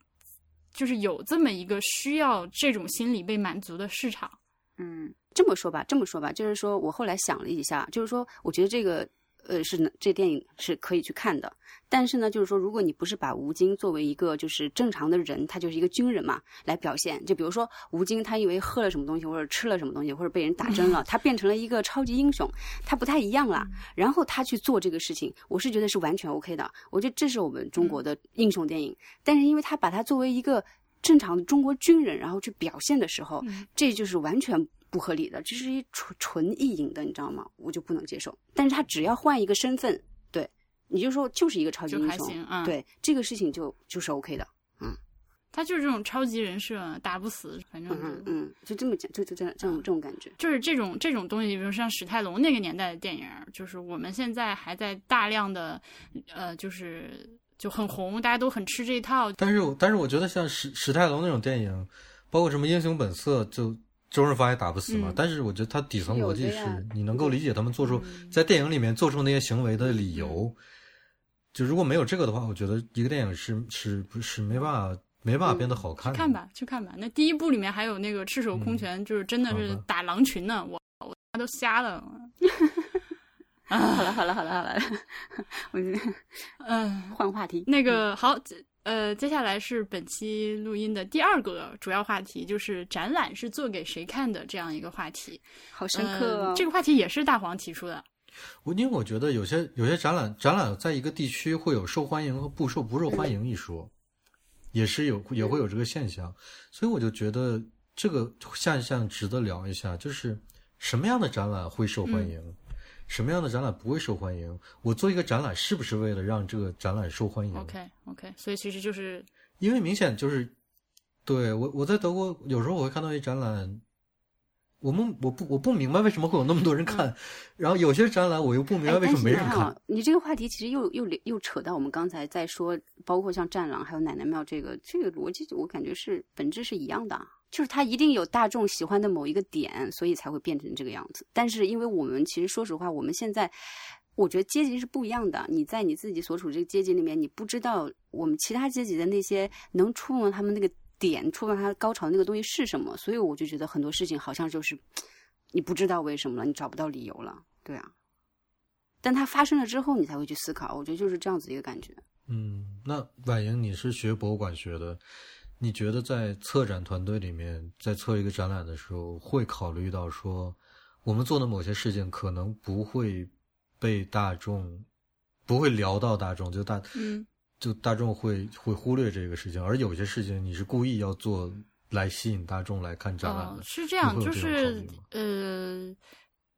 S1: 就是有这么一个需要这种心理被满足的市场。
S3: 嗯，这么说吧，这么说吧，就是说我后来想了一下，就是说，我觉得这个。呃，是这电影是可以去看的，但是呢，就是说，如果你不是把吴京作为一个就是正常的人，他就是一个军人嘛，来表现，就比如说吴京他因为喝了什么东西，或者吃了什么东西，或者被人打针了，他变成了一个超级英雄，他不太一样了，然后他去做这个事情，我是觉得是完全 OK 的，我觉得这是我们中国的英雄电影，但是因为他把他作为一个正常的中国军人，然后去表现的时候，这就是完全。不合理的，这是一纯纯意淫的，你知道吗？我就不能接受。但是他只要换一个身份，对，你就说就是一个超级英雄，对这个事情就就是 OK 的，嗯。
S1: 他就是这种超级人设，打不死，反正
S3: 嗯嗯，就这么讲，就就这这种这种感觉，
S1: 就是这种这种东西，比如像史泰龙那个年代的电影，就是我们现在还在大量的呃，就是就很红，大家都很吃这一套。
S2: 但是但是我觉得像史史泰龙那种电影，包括什么英雄本色，就。周润发也打不死嘛。
S1: 嗯
S2: 但是我觉得他底层逻辑是你能够理解他们做出
S3: 嗯
S2: 在电影里面做出那些行为的理由。就如果没有这个的话，我觉得一个电影是是不是没办法没办法变得好看的。
S1: 看吧，去看吧。那第一部里面还有那个赤手空拳，就是真的是打狼群呢，我我他都瞎了。
S3: 啊好
S1: 啊，
S3: 了好了好了好了，我
S1: 嗯，
S3: 换话题。
S1: 那个好，呃，接下来是本期录音的第二个主要话题，就是展览是做给谁看的这样一个话题。
S3: 好深刻哦。
S1: 呃这个话题也是大黄提出的。
S2: 我因为我觉得有些有些展览展览在一个地区会有受欢迎和不受不受欢迎一说，也是有也会有这个现象，所以我就觉得这个现象值得聊一下，就是什么样的展览会受欢迎，什么样的展览不会受欢迎。我做一个展览是不是为了让这个展览受欢迎
S1: ？OK OK，所以其实就是
S2: 因为明显就是，对我我在德国有时候我会看到一展览，我们我不我不明白为什么会有那么多人看，然后有些展览我又不明白
S3: 哎
S2: 为什么没人看。
S3: 你这个话题其实又又又扯到我们刚才在说，包括像《战狼》还有《奶奶庙》这个这个逻辑，我感觉是本质是一样的啊，就是它一定有大众喜欢的某一个点，所以才会变成这个样子。但是因为我们其实说实话，我们现在。我觉得阶级是不一样的。你在你自己所处这个阶级里面，你不知道我们其他阶级的那些能触碰他们那个点、触碰他高潮那个东西是什么，所以我就觉得很多事情好像就是你不知道为什么了，你找不到理由了，对啊。但它发生了之后，你才会去思考。我觉得就是这样子一个感觉。
S2: 嗯，那婉莹，你是学博物馆学的，你觉得在策展团队里面，在策一个展览的时候，会考虑到说，我们做的某些事情可能不会被大众，不会聊到大众，就大
S1: 嗯
S2: 就大众会会忽略这个事情，而有些事情你是故意要做来吸引大众来看展览
S1: 哦
S2: 的，，
S1: 是这样，就是呃，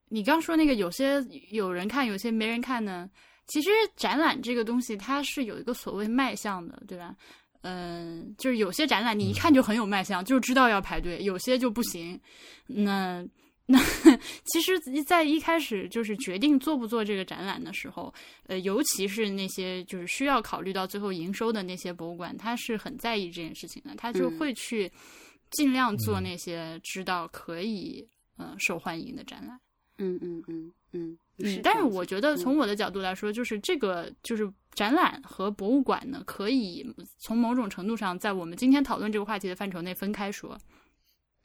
S1: 你刚说那个有些有人看，有些没人看呢。其实展览这个东西，它是有一个所谓卖相的，对吧？嗯、就是有些展览你一看就很有卖相，就知道要排队；有些就不行。那那 其实，在一开始就是决定做不做这个展览的时候，呃，尤其是那些就是需要考虑到最后营收的那些博物馆，他是很在意这件事情的，他就
S3: 嗯
S1: 会去尽量做
S2: 嗯
S1: 那些知道可以呃受欢迎的展览。
S3: 嗯嗯嗯嗯，
S1: 嗯，但是我觉得从
S3: 我
S1: 我的角度来说，就是这个就是展览和博物馆呢，可以从某种程度上在我们今天讨论这个话题的范畴内分开说。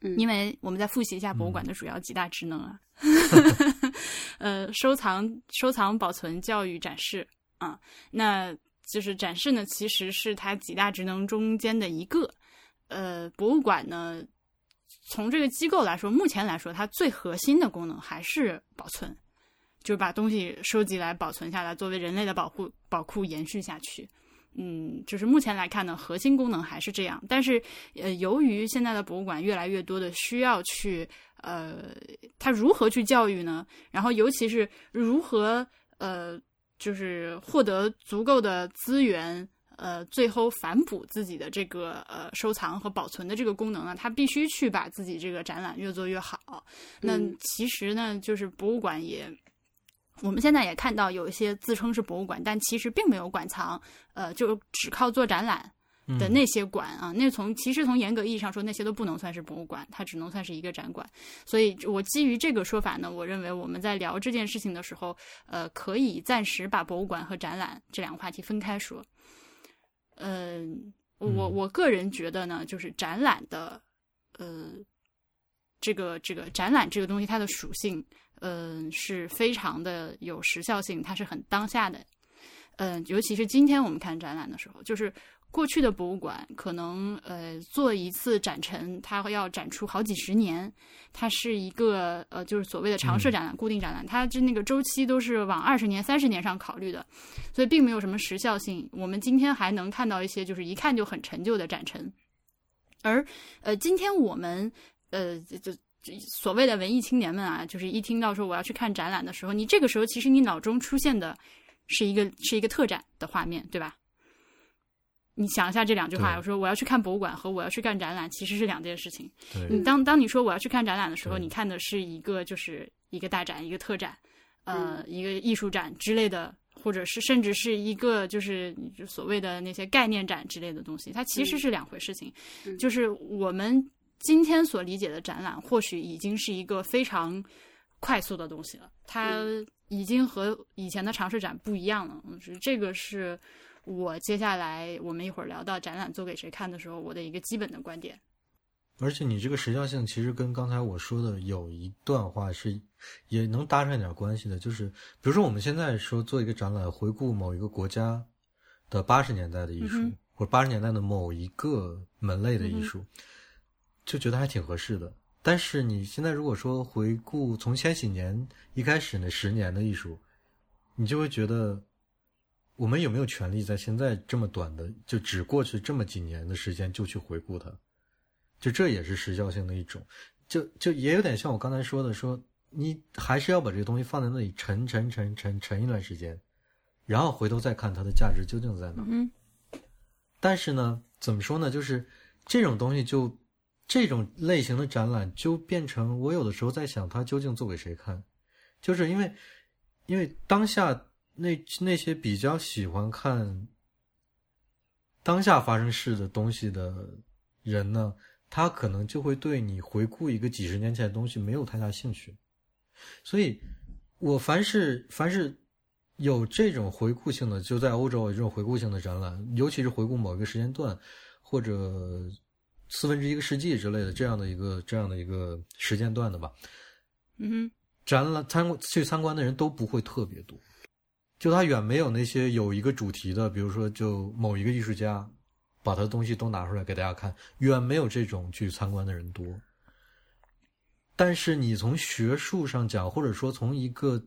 S3: 嗯
S1: 因为我们再复习一下博物馆的主要几大职能啊，呃，收藏、收藏、保存、教育、展示啊，那就是展示呢，其实是它几大职能中间的一个。呃，博物馆呢，从这个机构来说，目前来说，它最核心的功能还是保存，就是把东西收集来保存下来，作为人类的保护宝库延续下去。嗯，就是目前来看呢，核心功能还是这样。但是，呃，由于现在的博物馆越来越多的需要去，呃，它如何去教育呢？然后，尤其是如何，呃，就是获得足够的资源，呃，最后反哺自己的这个呃收藏和保存的这个功能呢，它必须去把自己这个展览越做越好。那
S3: 嗯
S1: 其实呢，就是博物馆也。我们现在也看到有一些自称是博物馆，但其实并没有馆藏，呃，就只靠做展览的
S2: 嗯
S1: 那些馆啊，那从其实从严格意义上说，那些都不能算是博物馆，它只能算是一个展馆。所以我基于这个说法呢，我认为我们在聊这件事情的时候，呃，可以暂时把博物馆和展览这两个话题分开说。嗯、我
S2: 嗯
S1: 我个人觉得呢，就是展览的，呃，这个这个展览这个东西，它的属性，嗯、是非常的有时效性，它是很当下的。嗯、尤其是今天我们看展览的时候，就是过去的博物馆可能呃做一次展陈，它要展出好几十年，它是一个呃就是所谓的常设展览、固定展览，它这那个周期都是往二十年、三十年上考虑的，所以并没有什么时效性。我们今天还能看到一些就是一看就很陈旧的展陈，而呃今天我们呃就。就所谓的文艺青年们啊，就是一听到说我要去看展览的时候，你这个时候其实你脑中出现的是一个是一个特展的画面，对吧？你想一下这两句话，我说我要去看博物馆和我要去看展览其实是两件事情。
S2: 对，
S1: 你当当你说我要去看展览的时候，你看的是一个就是一个大展、一个特展，呃，
S3: 嗯
S1: 一个艺术展之类的，或者是甚至是一个就是所谓的那些概念展之类的东西，它其实
S3: 嗯
S1: 是两回事情。
S3: 嗯
S1: 就是我们今天所理解的展览，或许已经是一个非常快速的东西了。它已经和以前的尝试展不一样了。我觉得，这个是我接下来我们一会儿聊到展览做给谁看的时候，我的一个基本的观点。
S2: 而且你这个时效性其实跟刚才我说的有一段话是也能搭上一点关系的，就是比如说我们现在说做一个展览，回顾某一个国家的八十年代的艺术，或者八十年代的某一个门类的艺术。就觉得还挺合适的，但是你现在如果说回顾从千禧年一开始那十年的艺术，你就会觉得，我们有没有权利在现在这么短的就只过去这么几年的时间就去回顾它？就这也是时效性的一种，就就也有点像我刚才说的，说你还是要把这个东西放在那里沉沉沉沉沉一段时间，然后回头再看它的价值究竟在哪。
S1: 嗯。
S2: 但是呢，怎么说呢？就是这种东西就。这种类型的展览就变成我有的时候在想，它究竟做给谁看？就是因为，因为当下那那些比较喜欢看当下发生事的东西的人呢，他可能就会对你回顾一个几十年前的东西没有太大兴趣。所以，我凡是凡是有这种回顾性的，就在欧洲有这种回顾性的展览，尤其是回顾某一个时间段或者。四分之一个世纪之类的这样的一个这样的一个时间段的吧，
S1: 嗯，
S2: 展览参去参观的人都不会特别多，就他远没有那些有一个主题的，比如说就某一个艺术家把他的东西都拿出来给大家看，远没有这种去参观的人多。但是你从学术上讲，或者说从一个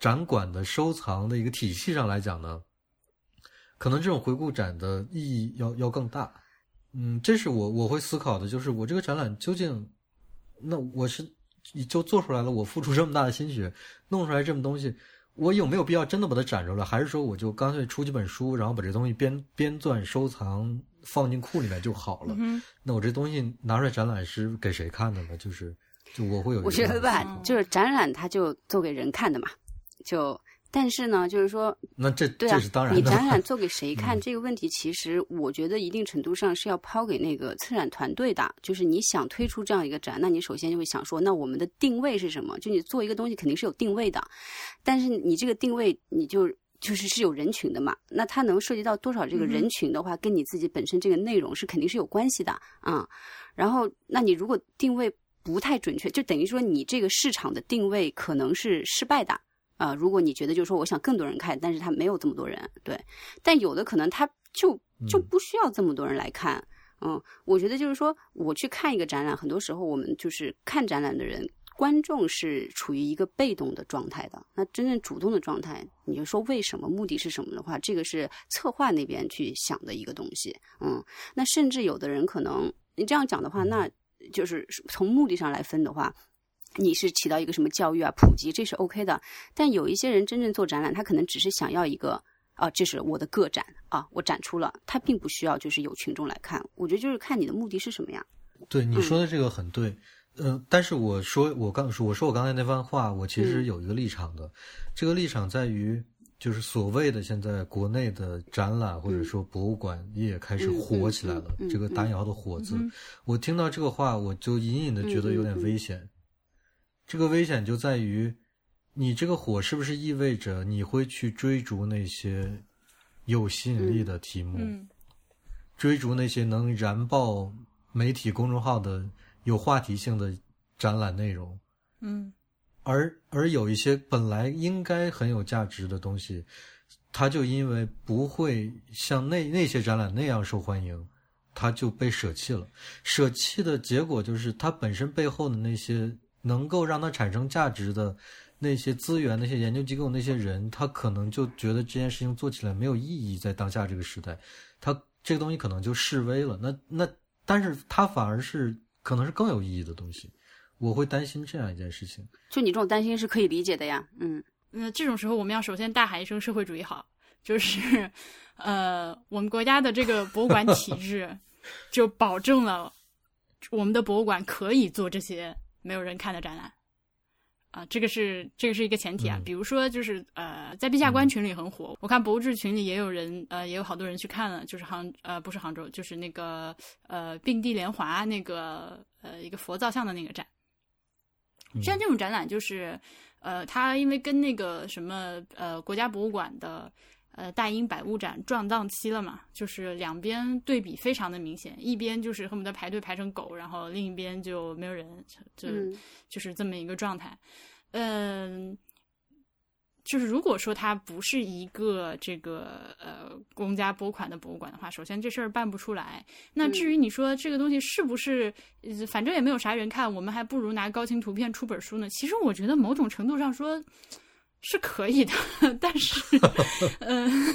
S2: 展馆的收藏的一个体系上来讲呢，可能这种回顾展的意义要要更大。嗯，这是我我会思考的，就是我这个展览究竟，那我是就做出来了，我付出这么大的心血，弄出来这么东西，我有没有必要真的把它展出来？还是说我就干脆出几本书，然后把这东西编编撰收藏放进库里面就好了？那我这东西拿出来展览是给谁看的呢？就是就我会有
S3: 我觉得吧，就是展览它就做给人看的嘛，就。但是呢，就是说，
S2: 那这
S3: 对
S2: 啊，
S3: 你展览做给谁 看？这个问题其实我觉得一定程度上是要抛给那个策展团队的。就是你想推出这样一个展，那你首先就会想说，那我们的定位是什么？就你做一个东西肯定是有定位的，但是你这个定位你就就是是有人群的嘛？那它能涉及到多少这个人群的话，跟你自己本身这个内容是肯定是有关系的啊。然后，那你如果定位不太准确，就等于说你这个市场的定位可能是失败的。啊，如果你觉得就是说，我想更多人看，但是他没有这么多人，对。但有的可能他就就不需要这么多人来看，嗯。我觉得就是说，我去看一个展览，很多时候我们就是看展览的人，观众是处于一个被动的状态的。那真正主动的状态，你就说为什么，目的是什么的话，这个是策划那边去想的一个东西，嗯。那甚至有的人可能，你这样讲的话，那就是从目的上来分的话。你是起到一个什么教育啊、普及，这是 OK 的。但有一些人真正做展览，他可能只是想要一个啊，这是我的个展啊，我展出了，他并不需要就是有群众来看。我觉得就是看你的目的是什么呀。
S2: 对你说的这个很对，呃，但是我说我刚说我说我刚才那番话，我其实有一个立场的，这个立场在于就是所谓的现在国内的展览或者说博物馆业开始火起来了，这个打引号的“火”字，我听到这个话，我就隐隐的觉得有点危险。这个危险就在于，你这个火是不是意味着你会去追逐那些有吸引力的题目，追逐那些能燃爆媒体公众号的有话题性的展览内容？
S1: 嗯，
S2: 而而有一些本来应该很有价值的东西，它就因为不会像那那些展览那样受欢迎，它就被舍弃了。舍弃的结果就是它本身背后的那些。能够让它产生价值的那些资源、那些研究机构、那些人，他可能就觉得这件事情做起来没有意义，在当下这个时代，他这个东西可能就示威了。那那，但是它反而是可能是更有意义的东西。我会担心这样一件事情。
S3: 就你这种担心是可以理解的呀。嗯，
S1: 那这种时候我们要首先大喊一声“社会主义好”，就是呃，我们国家的这个博物馆体制 就保证了我们的博物馆可以做这些。没有人看的展览，啊，这个是这个是一个前提啊。
S2: 嗯。
S1: 比如说，就是呃，在陛下观群里很火，我看博物志群里也有人呃，也有好多人去看了，就是杭呃不是杭州，就是那个呃并蒂莲华那个呃一个佛造像的那个展。
S2: 嗯。
S1: 像这种展览，就是呃，它因为跟那个什么呃国家博物馆的呃大英百物展撞档期了嘛，就是两边对比非常的明显，一边就是恨不得排队排成狗，然后另一边就没有人，就、
S3: 嗯
S1: 就是这么一个状态。嗯，就是如果说它不是一个这个呃公家拨款的博物馆的话，首先这事儿办不出来。那至于你说这个东西是不是，呃反正也没有啥人看，我们还不如拿高清图片出本书呢。其实我觉得某种程度上说是可以的，但是，嗯、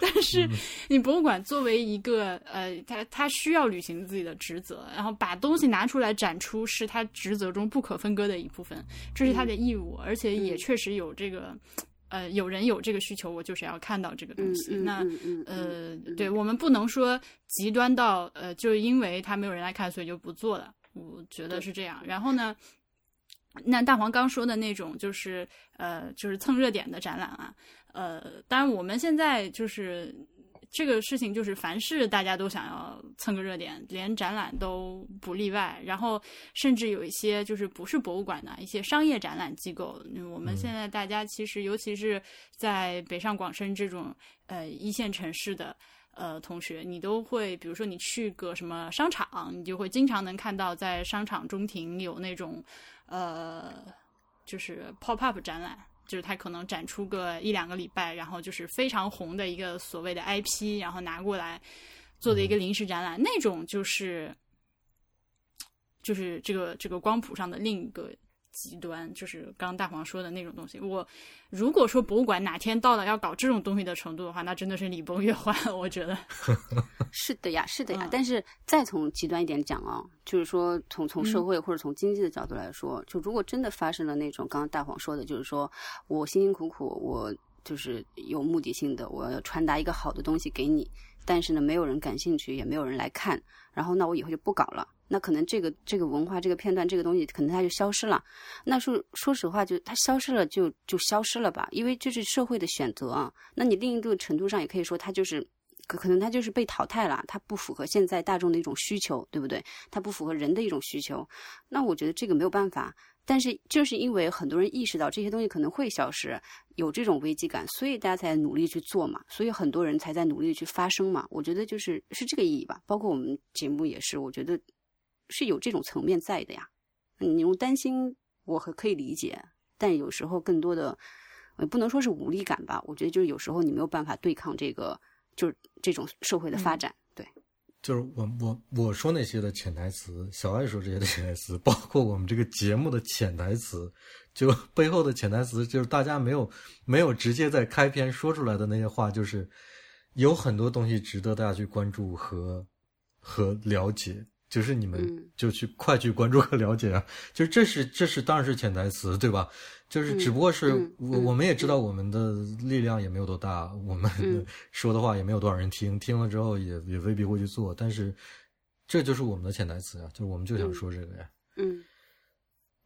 S1: 但是你博物馆作为一个呃，它它需要履行自己的职责，然后把东西拿出来展出是它职责中不可分割的一部分，这是它的义务，而且也确实有这个。呃，有人有这个需求，我就是要看到这个东
S3: 嗯
S1: 西。
S3: 嗯
S1: 那
S3: 嗯嗯
S1: 呃
S3: 嗯，
S1: 对我们不能说极端到呃，就因为他没有人来看，所以就不做了。我觉得是这样。然后呢，那大黄刚说的那种，就是呃，就是蹭热点的展览啊，呃，当然我们现在就是这个事情，就是凡是大家都想要蹭个热点，连展览都不例外。然后甚至有一些就是不是博物馆的一些商业展览机构，嗯我们现在大家其实尤其是在北上广深这种呃一线城市的。呃，同学，你都会，比如说你去个什么商场，你就会经常能看到在商场中庭有那种，呃，就是 pop up 展览，就是它可能展出个一两个礼拜，然后就是非常红的一个所谓的 IP，然后拿过来做的一个临时展览，那种就是就是这个这个光谱上的另一个极端，就是刚刚大黄说的那种东西。我如果说博物馆哪天到了要搞这种东西的程度的话，那真的是礼崩乐坏，我觉得。
S3: 是的呀，是的呀。
S1: 嗯
S3: 但是再从极端一点讲啊，就是说从从社会或者从经济的角度来说，就如果真的发生了那种刚刚大黄说的，就是说我辛辛苦苦，我就是有目的性的，我要传达一个好的东西给你，但是呢，没有人感兴趣，也没有人来看，然后那我以后就不搞了。那可能这个这个文化这个片段这个东西可能它就消失了。那说说实话，就它消失了就就消失了吧，因为这是社会的选择啊。那你另一个程度上也可以说，它就是可可能它就是被淘汰了，它不符合现在大众的一种需求，对不对？它不符合人的一种需求。那我觉得这个没有办法。但是就是因为很多人意识到这些东西可能会消失，有这种危机感，所以大家才努力去做嘛，所以很多人才在努力去发声嘛。我觉得就是是这个意义吧。包括我们节目也是，我觉得是有这种层面在的呀。你用担心，我很可以理解，但有时候更多的，呃，不能说是无力感吧。我觉得就是有时候你没有办法对抗这个，就是这种社会的发展。对，
S2: 就是我我我说那些的潜台词，小爱说这些的潜台词，包括我们这个节目的潜台词，就背后的潜台词，就是大家没有没有直接在开篇说出来的那些话，就是有很多东西值得大家去关注和和了解。就是你们
S3: 嗯
S2: 就去快去关注和了解啊！就是这是这是当然是潜台词，对吧？就是只不过是我我们也知道我们的力量也没有多大，我们
S3: 嗯
S2: 说的话也没有多少人听，听了之后也也未必会去做，但是这就是我们的潜台词啊，就是我们就想说这个呀，
S3: 嗯，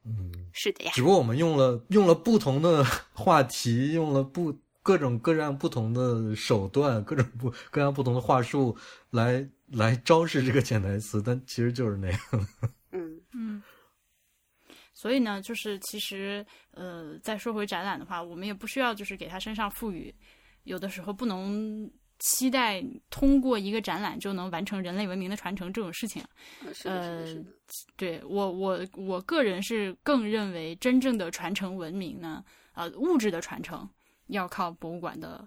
S2: 嗯，
S3: 是的呀。
S2: 只不过我们用了用了不同的话题，用了不各种各样不同的手段，各种不各样不同的话术来来昭示这个潜台词，但其实就是那样。
S3: 嗯
S1: 嗯，所以呢，就是其实呃，再说回展览的话，我们也不需要就是给他身上赋予，有的时候不能期待通过一个展览就能完成人类文明的传承这种事情。
S3: 是的，是的，是的。
S1: 对我我我个人是更认为，真正的传承文明呢，呃，物质的传承要靠博物馆的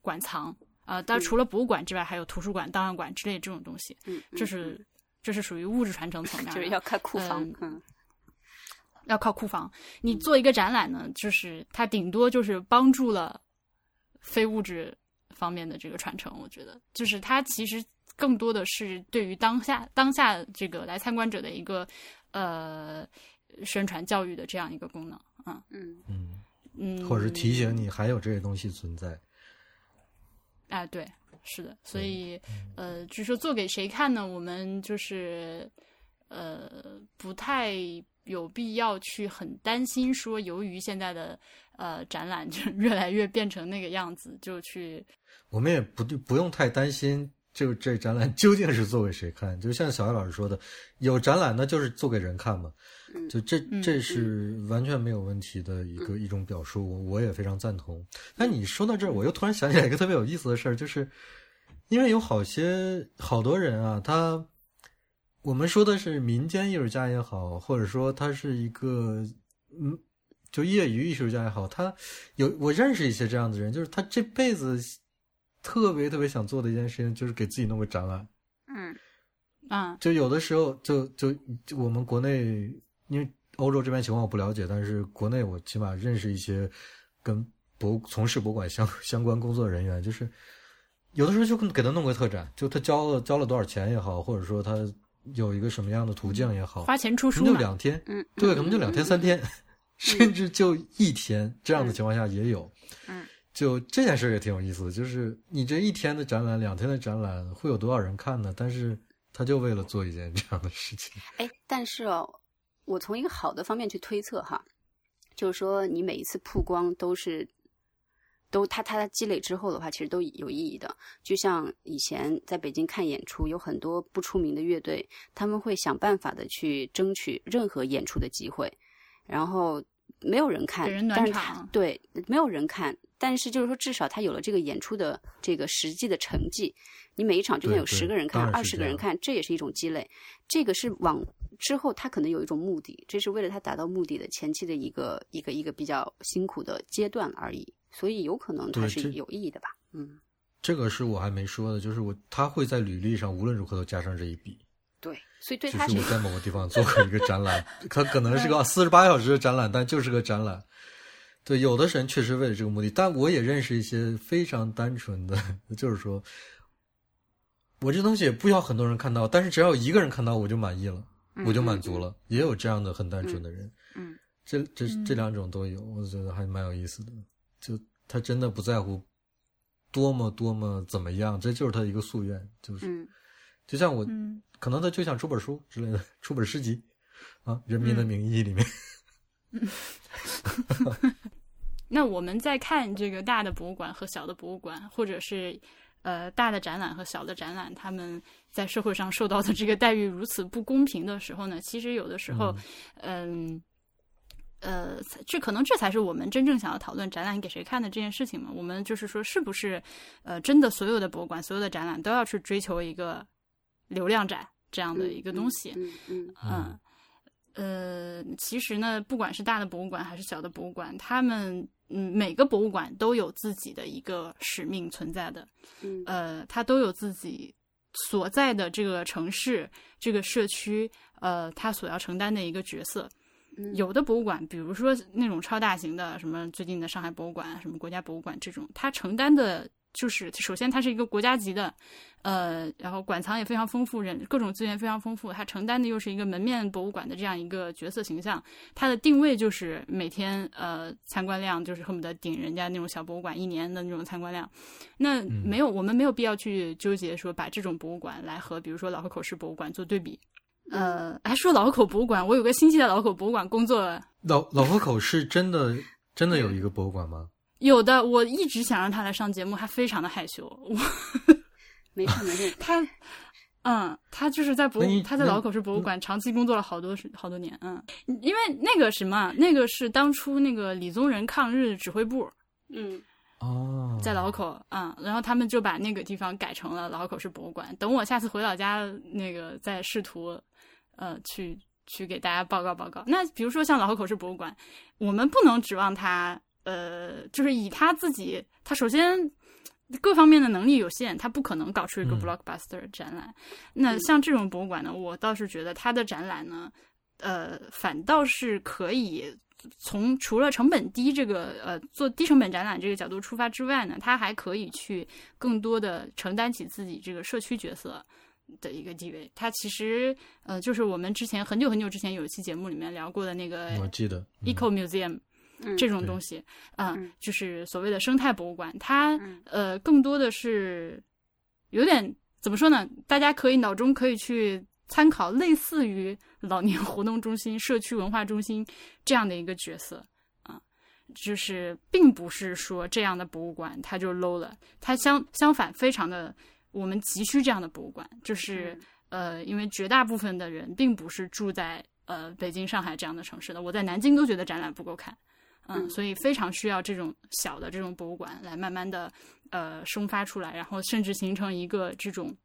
S1: 馆藏。呃，当然除了博物馆之外，还有图书馆、档案馆之类这种东西，
S3: 嗯，
S1: 这是这是属于物质传承层面，
S3: 就是要看库房
S1: 嗯，
S3: 嗯
S1: 要靠库房。你做一个展览呢，就是它顶多就是帮助了非物质方面的这个传承。我觉得，就是它其实更多的是对于当下当下这个来参观者的一个呃宣传教育的这样一个功能。嗯
S3: 嗯
S2: 嗯，
S1: 嗯，
S2: 或者是提醒你还有这些东西存在。
S1: 哎，对，是的，所以呃，至于说做给谁看呢？我们就是呃不太有必要去很担心说，由于现在的呃展览就 越来越变成那个样子，就去
S2: 我们也不不用太担心，就这展览 究竟是做给谁看？就像小艾老师说的，有展览那就是做给人看嘛。就这这是完全没有问题的一个一种表述，我我也非常赞同。但你说到这儿，我又突然想起来一个特别有意思的事儿，就是因为有好些好多人啊，他我们说的是民间艺术家也好，或者说他是一个嗯，就业余艺术家也好，他有我认识一些这样的人，就是他这辈子特别特别想做的一件事情，就是给自己弄个展览。
S3: 嗯
S1: 啊，
S2: 就有的时候就就就我们国内。因为欧洲这边情况我不了解，但是国内我起码认识一些跟博从事博物馆相相关工作人员，就是有的时候就给他弄个特展，就他交了交了多少钱也好，或者说他有一个什么样的途径也好，
S1: 花钱出书
S2: 就两天，
S3: 嗯，
S2: 对，可能就两天三天，甚至就一天这样的情况下也有，
S3: 嗯，
S2: 就这件事也挺有意思的，就是你这一天的展览，两天的展览会有多少人看呢？但是他就为了做一件这样的事情，
S3: 哎，但是哦。我从一个好的方面去推测哈，就是说你每一次曝光都是，都它它积累之后的话，其实都有意义的。就像以前在北京看演出，有很多不出名的乐队，他们会想办法的去争取任何演出的机会，然后没有人看，但是他对没有人看，但是就是说至少他有了这个演出的这个实际的成绩。你每一场就算有十个人看，二十个人看，这也是一种积累。这个是往之后他可能有一种目的，这是为了他达到目的的前期的一个一个一个比较辛苦的阶段而已。所以有可能他是有意义的吧？嗯，
S2: 这个是我还没说的，就是我他会在履历上无论如何都加上这一笔。
S3: 对，所以对
S2: 他是我在某个地方做过一个展览，他可能是个四十八小时的展览，但就是个展览。对，有的人确实为了这个目的，但我也认识一些非常单纯的，就是说。我这东西也不需要很多人看到，但是只要有一个人看到，我就满意了，我就满足了。也有这样的很单纯的人，
S3: 嗯，
S2: 这这这两种都有，我觉得还蛮有意思的。就他真的不在乎多么多么怎么样，这就是他一个夙愿，就是，就像我，可能他就想出本书之类的，出本诗集啊，《人民的名义》里面。
S1: 那我们在看这个大的博物馆和小的博物馆，或者是。呃，大的展览和小的展览，他们在社会上受到的这个待遇如此不公平的时候呢，其实有的时候，嗯，呃，这可能这才是我们真正想要讨论展览给谁看的这件事情嘛。我们就是说，是不是呃，真的所有的博物馆、所有的展览都要去追求一个流量展这样的一个东西？
S3: 嗯
S1: 嗯嗯。呃，其实呢，不管是大的博物馆还是小的博物馆，他们嗯，每个博物馆都有自己的一个使命存在的，
S3: 嗯，
S1: 呃，它都有自己所在的这个城市、这个社区，呃，他所要承担的一个角色。有的博物馆，比如说那种超大型的，什么最近的上海博物馆、什么国家博物馆这种，它承担的。就是首先，它是一个国家级的，呃，然后馆藏也非常丰富，人各种资源非常丰富。它承担的又是一个门面博物馆的这样一个角色形象。它的定位就是每天呃参观量就是恨不得顶人家那种小博物馆一年的那种参观量。那没有，我们没有必要去纠结说把这种博物馆来和比如说老河口市博物馆做对比。呃，还说老河口博物馆，我有个亲戚在老河口博物馆工作。
S2: 老老河口是真的真的有一个博物馆吗？
S1: 有的，我一直想让他来上节目，他非常的害羞。我
S3: 没事没事，
S1: 他，嗯，他就是在博，他在老口市博物馆长期工作了好多好多年，嗯，因为那个什么，那个是当初那个李宗仁抗日指挥部，
S3: 嗯，
S2: 哦，
S1: 在老口，嗯，然后他们就把那个地方改成了老口市博物馆。等我下次回老家，那个再试图，呃，去去给大家报告报告。那比如说像老口市博物馆，我们不能指望他。呃，就是以他自己，他首先各方面的能力有限，他不可能搞出一个 blockbuster 展览。那像这种博物馆呢，我倒是觉得他的展览呢，呃，反倒是可以从除了成本低这个呃做低成本展览这个角度出发之外呢，他还可以去更多的承担起自己这个社区角色的一个地位。它其实呃，就是我们之前很久很久之前有一期节目里面聊过的那个，
S2: 我记得
S1: Eco Museum。这种东西，嗯，就是所谓的生态博物馆，它呃更多的是有点怎么说呢？大家可以脑中可以去参考类似于老年活动中心、社区文化中心这样的一个角色啊，就是并不是说这样的博物馆它就 low 了，它相相反非常的我们急需这样的博物馆，就是呃，因为绝大部分的人并不是住在呃北京、上海这样的城市的，我在南京都觉得展览不够看。嗯，所以非常需要这种小的这种博物馆来慢慢的呃生发出来，然后甚至形成一个这种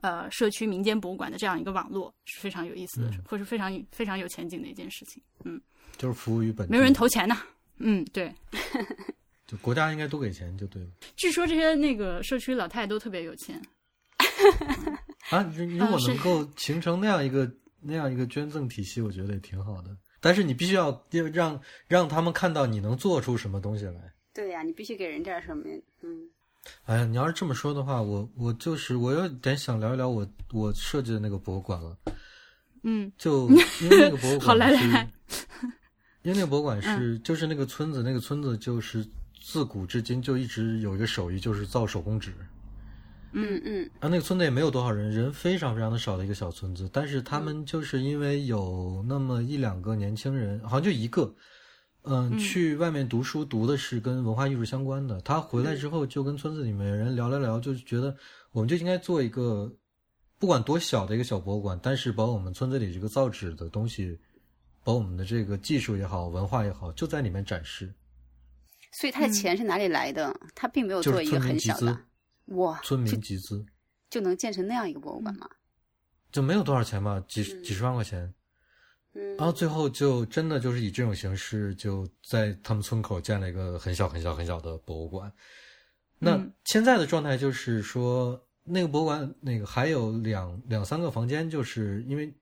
S1: 呃社区民间博物馆的这样一个网络，是非常有意思的，或是非常非常有前景的一件事情。嗯，
S2: 就是服务于本地，
S1: 没有人投钱呢。嗯，对，
S2: 就国家应该多给钱就对了。
S1: 据说这些那个社区老太太都特别有钱。
S2: 啊，如果能够形成那样一个那样一个捐赠体系，我觉得也挺好的。但是你必须要让让他们看到你能做出什么东西来。
S3: 对呀，你必须给人点什么。嗯。
S2: 哎呀，你要是这么说的话，我我就是我有点想聊一聊我我设计的那个博物馆了。
S1: 嗯。
S2: 就因为那个博物馆
S1: 好来来。
S2: 因为那个博物馆是就是那个村子，那个村子就是自古至今就一直有一个手艺，就是造手工纸。
S3: 嗯嗯，
S2: 啊，那个村子也没有多少人，人非常非常的少的一个小村子，但是他们就是因为有那么一两个年轻人，好像就一个，嗯，去外面读书，读的是跟文化艺术相关的。他回来之后就跟村子里面人聊聊聊，就觉得我们就应该做一个，不管多小的一个小博物馆，但是把我们村子里这个造纸的东西，把我们的这个技术也好，文化也好，就在里面展示。
S3: 所以他的钱是哪里来的？他并没有做一个很小的。哇！
S2: 村民集资
S3: 就能建成那样一个博物馆吗？
S2: 就没有多少钱吧，几几十万块钱。
S3: 嗯，
S2: 然后最后就真的就是以这种形式，就在他们村口建了一个很小很小很小的博物馆。那现在的状态就是说，那个博物馆那个还有两两三个房间，就是因为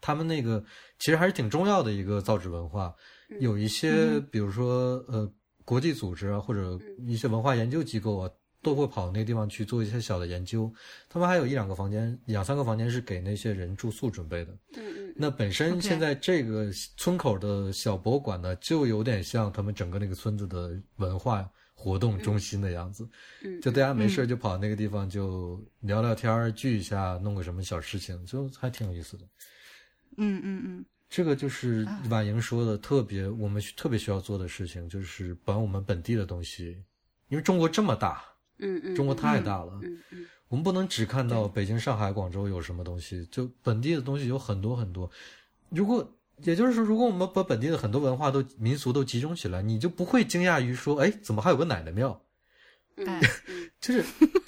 S2: 他们那个其实还是挺重要的一个造纸文化，有一些比如说呃国际组织啊，或者一些文化研究机构啊。都会跑那个地方去做一些小的研究，他们还有一两个房间，两三个房间是给那些人住宿准备的。
S3: 嗯嗯。
S2: 那本身现在这个村口的小博物馆呢，就有点像他们整个那个村子的文化活动中心的样子。
S3: 嗯。
S2: 就大家没事就跑那个地方就聊聊天聚一下，弄个什么小事情，就还挺有意思的。
S1: 嗯嗯嗯。
S2: 这个就是婉莹说的特别，我们特别需要做的事情，就是把我们本地的东西，因为中国这么大。
S3: 嗯嗯，
S2: 中国太大了，
S3: 嗯嗯，
S2: 我们不能只看到北京、上海、广州有什么东西，就本地的东西有很多很多。如果也就是说，如果我们把本地的很多文化都民俗都集中起来，你就不会惊讶于说，哎，怎么还有个奶奶庙？
S3: 嗯，
S2: 就是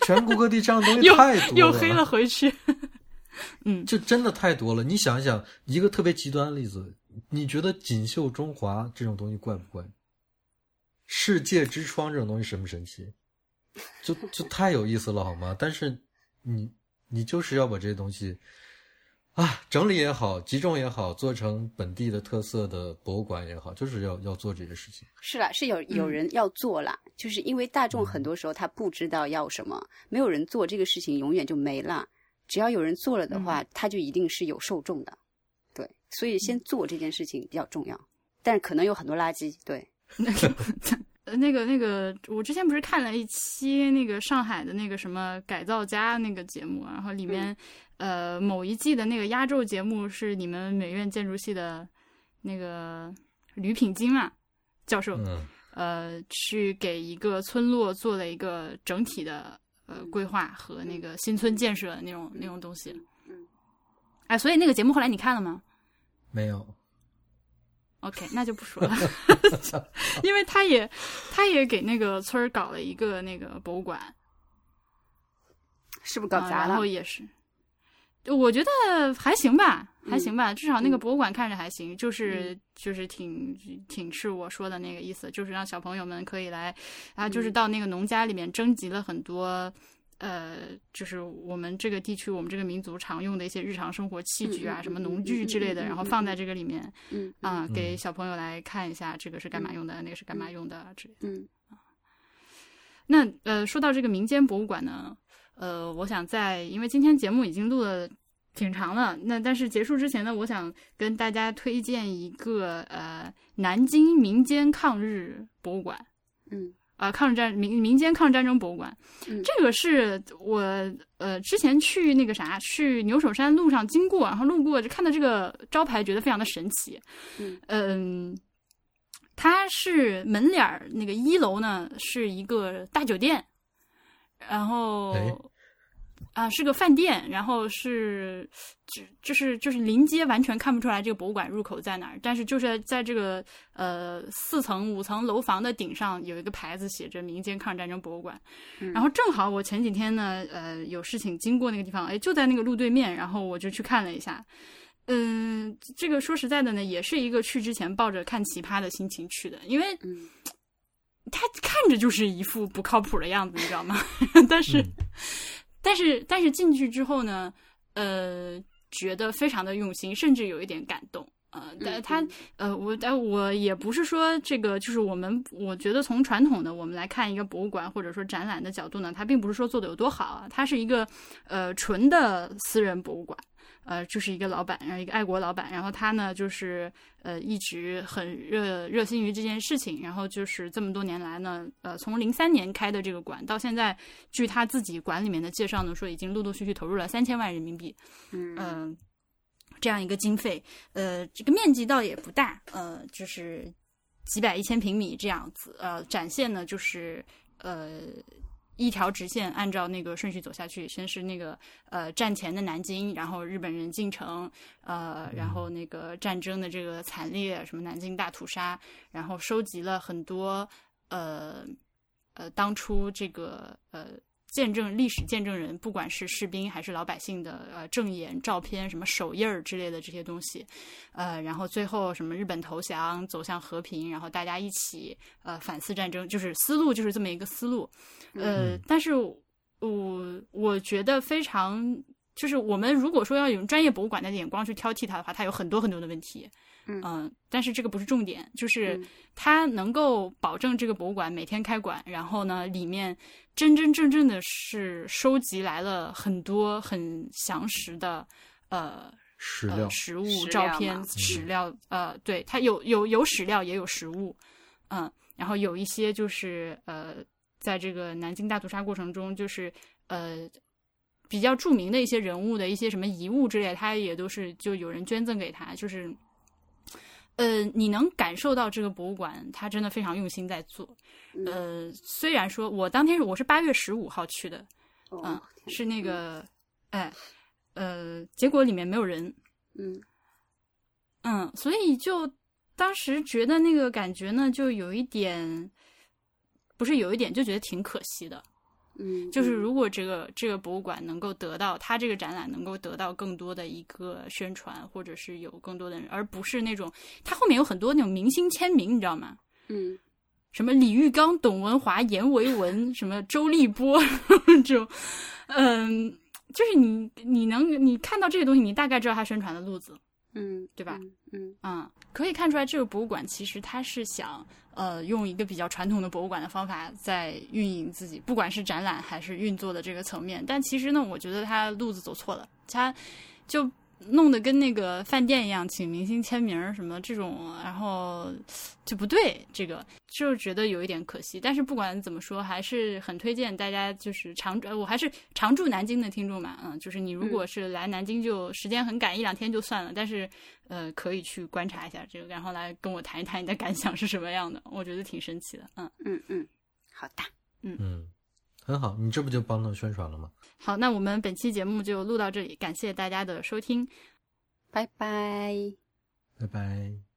S2: 全国各地这样的东西 太多了，
S1: 又黑了回去。嗯，
S2: 就真的太多了。你想一想，一个特别极端的例子，你觉得锦绣中华这种东西怪不怪？世界之窗这种东西神不神奇？就就太有意思了，好吗？但是你你就是要把这些东西啊整理也好，集中也好，做成本地的特色的博物馆也好，就是要要做这些事情。
S3: 是啦，是有有人要做啦，就是因为大众很多时候他不知道要什么，没有人做这个事情，永远就没了。只要有人做了的话，他就一定是有受众的。对，所以先做这件事情比较重要，但是可能有很多垃圾。对。
S1: 呃，那个那个，我之前不是看了一期那个上海的那个什么改造家那个节目，然后里面，呃，某一季的那个压轴节目是你们美院建筑系的那个吕品金嘛教授，呃，去给一个村落做了一个整体的呃规划和那个新村建设那种那种东西。
S3: 嗯，
S1: 哎，所以那个节目后来你看了吗？
S2: 没有。
S1: OK，那就不说了，因为他也，他也给那个村儿搞了一个那个博物馆，
S3: 是不是搞砸
S1: 了？然后也是，我觉得还行吧，还行吧，至少那个博物馆看着还行，就是就是挺挺是我说的那个意思，就是让小朋友们可以来啊，就是到那个农家里面征集了很多。呃，就是我们这个地区，我们这个民族常用的一些日常生活器具啊，什么农具之类的，然后放在这个里面，
S3: 嗯
S1: 啊，给小朋友来看一下，这个是干嘛用的，那个是干嘛用的之类的。
S3: 嗯
S1: 那呃，说到这个民间博物馆呢，呃，我想在，因为今天节目已经录了挺长了，那但是结束之前呢，我想跟大家推荐一个呃，南京民间抗日博物馆。
S3: 嗯。
S1: 啊，抗日战民民间抗日战争博物馆，
S3: 嗯
S1: 这个是我呃之前去那个啥去牛首山路上经过，然后路过就看到这个招牌，觉得非常的神奇。
S3: 嗯
S1: 嗯，它是门脸儿那个一楼呢是一个大酒店，然后
S2: 哎
S1: 啊是个饭店，然后是就就是就是临街完全看不出来这个博物馆入口在哪儿，但是就是在这个呃四层五层楼房的顶上有一个牌子写着民间抗日战争博物馆，
S3: 嗯
S1: 然后正好我前几天呢呃有事情经过那个地方，哎就在那个路对面，然后我就去看了一下。嗯，这个说实在的呢，也是一个去之前抱着看奇葩的心情去的，因为
S3: 嗯
S1: 他看着就是一副不靠谱的样子，你知道吗？但是，
S2: 嗯
S1: 但是，但是进去之后呢，呃，觉得非常的用心，甚至有一点感动。呃，但
S3: 嗯
S1: 他呃，我但我也不是说这个，就是我们我觉得从传统的我们来看一个博物馆或者说展览的角度呢，它并不是说做的有多好啊，它是一个呃纯的私人博物馆。呃，就是一个老板，然后一个爱国老板，然后他呢，就是呃一直很热热心于这件事情，然后就是这么多年来呢，呃，从零三年开的这个馆到现在，据他自己馆里面的介绍呢，说已经陆陆续续投入了三千万人民币，
S3: 嗯。
S1: 嗯、这样一个经费，呃，这个面积倒也不大，呃，就是几百一千平米这样子，呃，展现呢就是呃一条直线按照那个顺序走下去，先是那个呃战前的南京，然后日本人进城，呃，然后那个战争的这个惨烈，什么南京大屠杀，然后收集了很多呃呃当初这个呃见证历史见证人，不管是士兵还是老百姓的呃证言、照片、什么手印儿之类的这些东西，呃，然后最后什么日本投降走向和平，然后大家一起呃反思战争，就是思路就是这么一个思路，呃，但是我我觉得非常。就是我们如果说要用专业博物馆的眼光去挑剔它的话，它有很多很多的问题，
S3: 嗯
S1: 但是这个不是重点，就是
S3: 嗯
S1: 它能够保证这个博物馆每天开馆，然后呢，里面真真正正的是收集来了很多很详实的呃
S2: 史料
S1: 呃、实物照片
S3: 料、
S1: 史料，呃，对，它有有有史料，也有实物，嗯，然后有一些就是呃，在这个南京大屠杀过程中，就是呃。比较著名的一些人物的一些什么遗物之类他，也都是就有人捐赠给他，就是，呃，你能感受到这个博物馆，他真的非常用心在做。
S3: 嗯
S1: 呃，虽然说我当天是我是八月十五号去的，嗯
S3: 哦，
S1: 是那个，哎，呃，结果里面没有人，
S3: 嗯
S1: 嗯，所以就当时觉得那个感觉呢，就有一点，不是有一点，就觉得挺可惜的。
S3: 嗯，
S1: 就是如果这个这个博物馆能够得到它这个展览能够得到更多的一个宣传，或者是有更多的人，而不是那种它后面有很多那种明星签名，你知道吗？
S3: 嗯。
S1: 什么李玉刚、董文华、阎维文，什么周立波这种，嗯，就是你你能你看到这些东西，你大概知道他宣传的路子，
S3: 嗯，
S1: 对吧？
S3: 嗯
S1: 嗯，可以看出来这个博物馆其实它是想呃用一个比较传统的博物馆的方法在运营自己，不管是展览还是运作的这个层面。但其实呢，我觉得他路子走错了，他就弄得跟那个饭店一样，请明星签名什么这种，然后就不对，这个就觉得有一点可惜。但是不管怎么说，还是很推荐大家就是常，呃我还是常驻南京的听众嘛，嗯，就是你如果是来南京就时间很赶，一两天就算了，但是呃可以去观察一下这个，然后来跟我谈一谈你的感想是什么样的，我觉得挺神奇的，嗯。
S3: 嗯嗯，好的，嗯
S2: 嗯，很好，你这不就帮他宣传了吗？
S1: 好，那我们本期节目就录到这里，感谢大家的收听。
S3: 拜拜。
S2: 拜拜。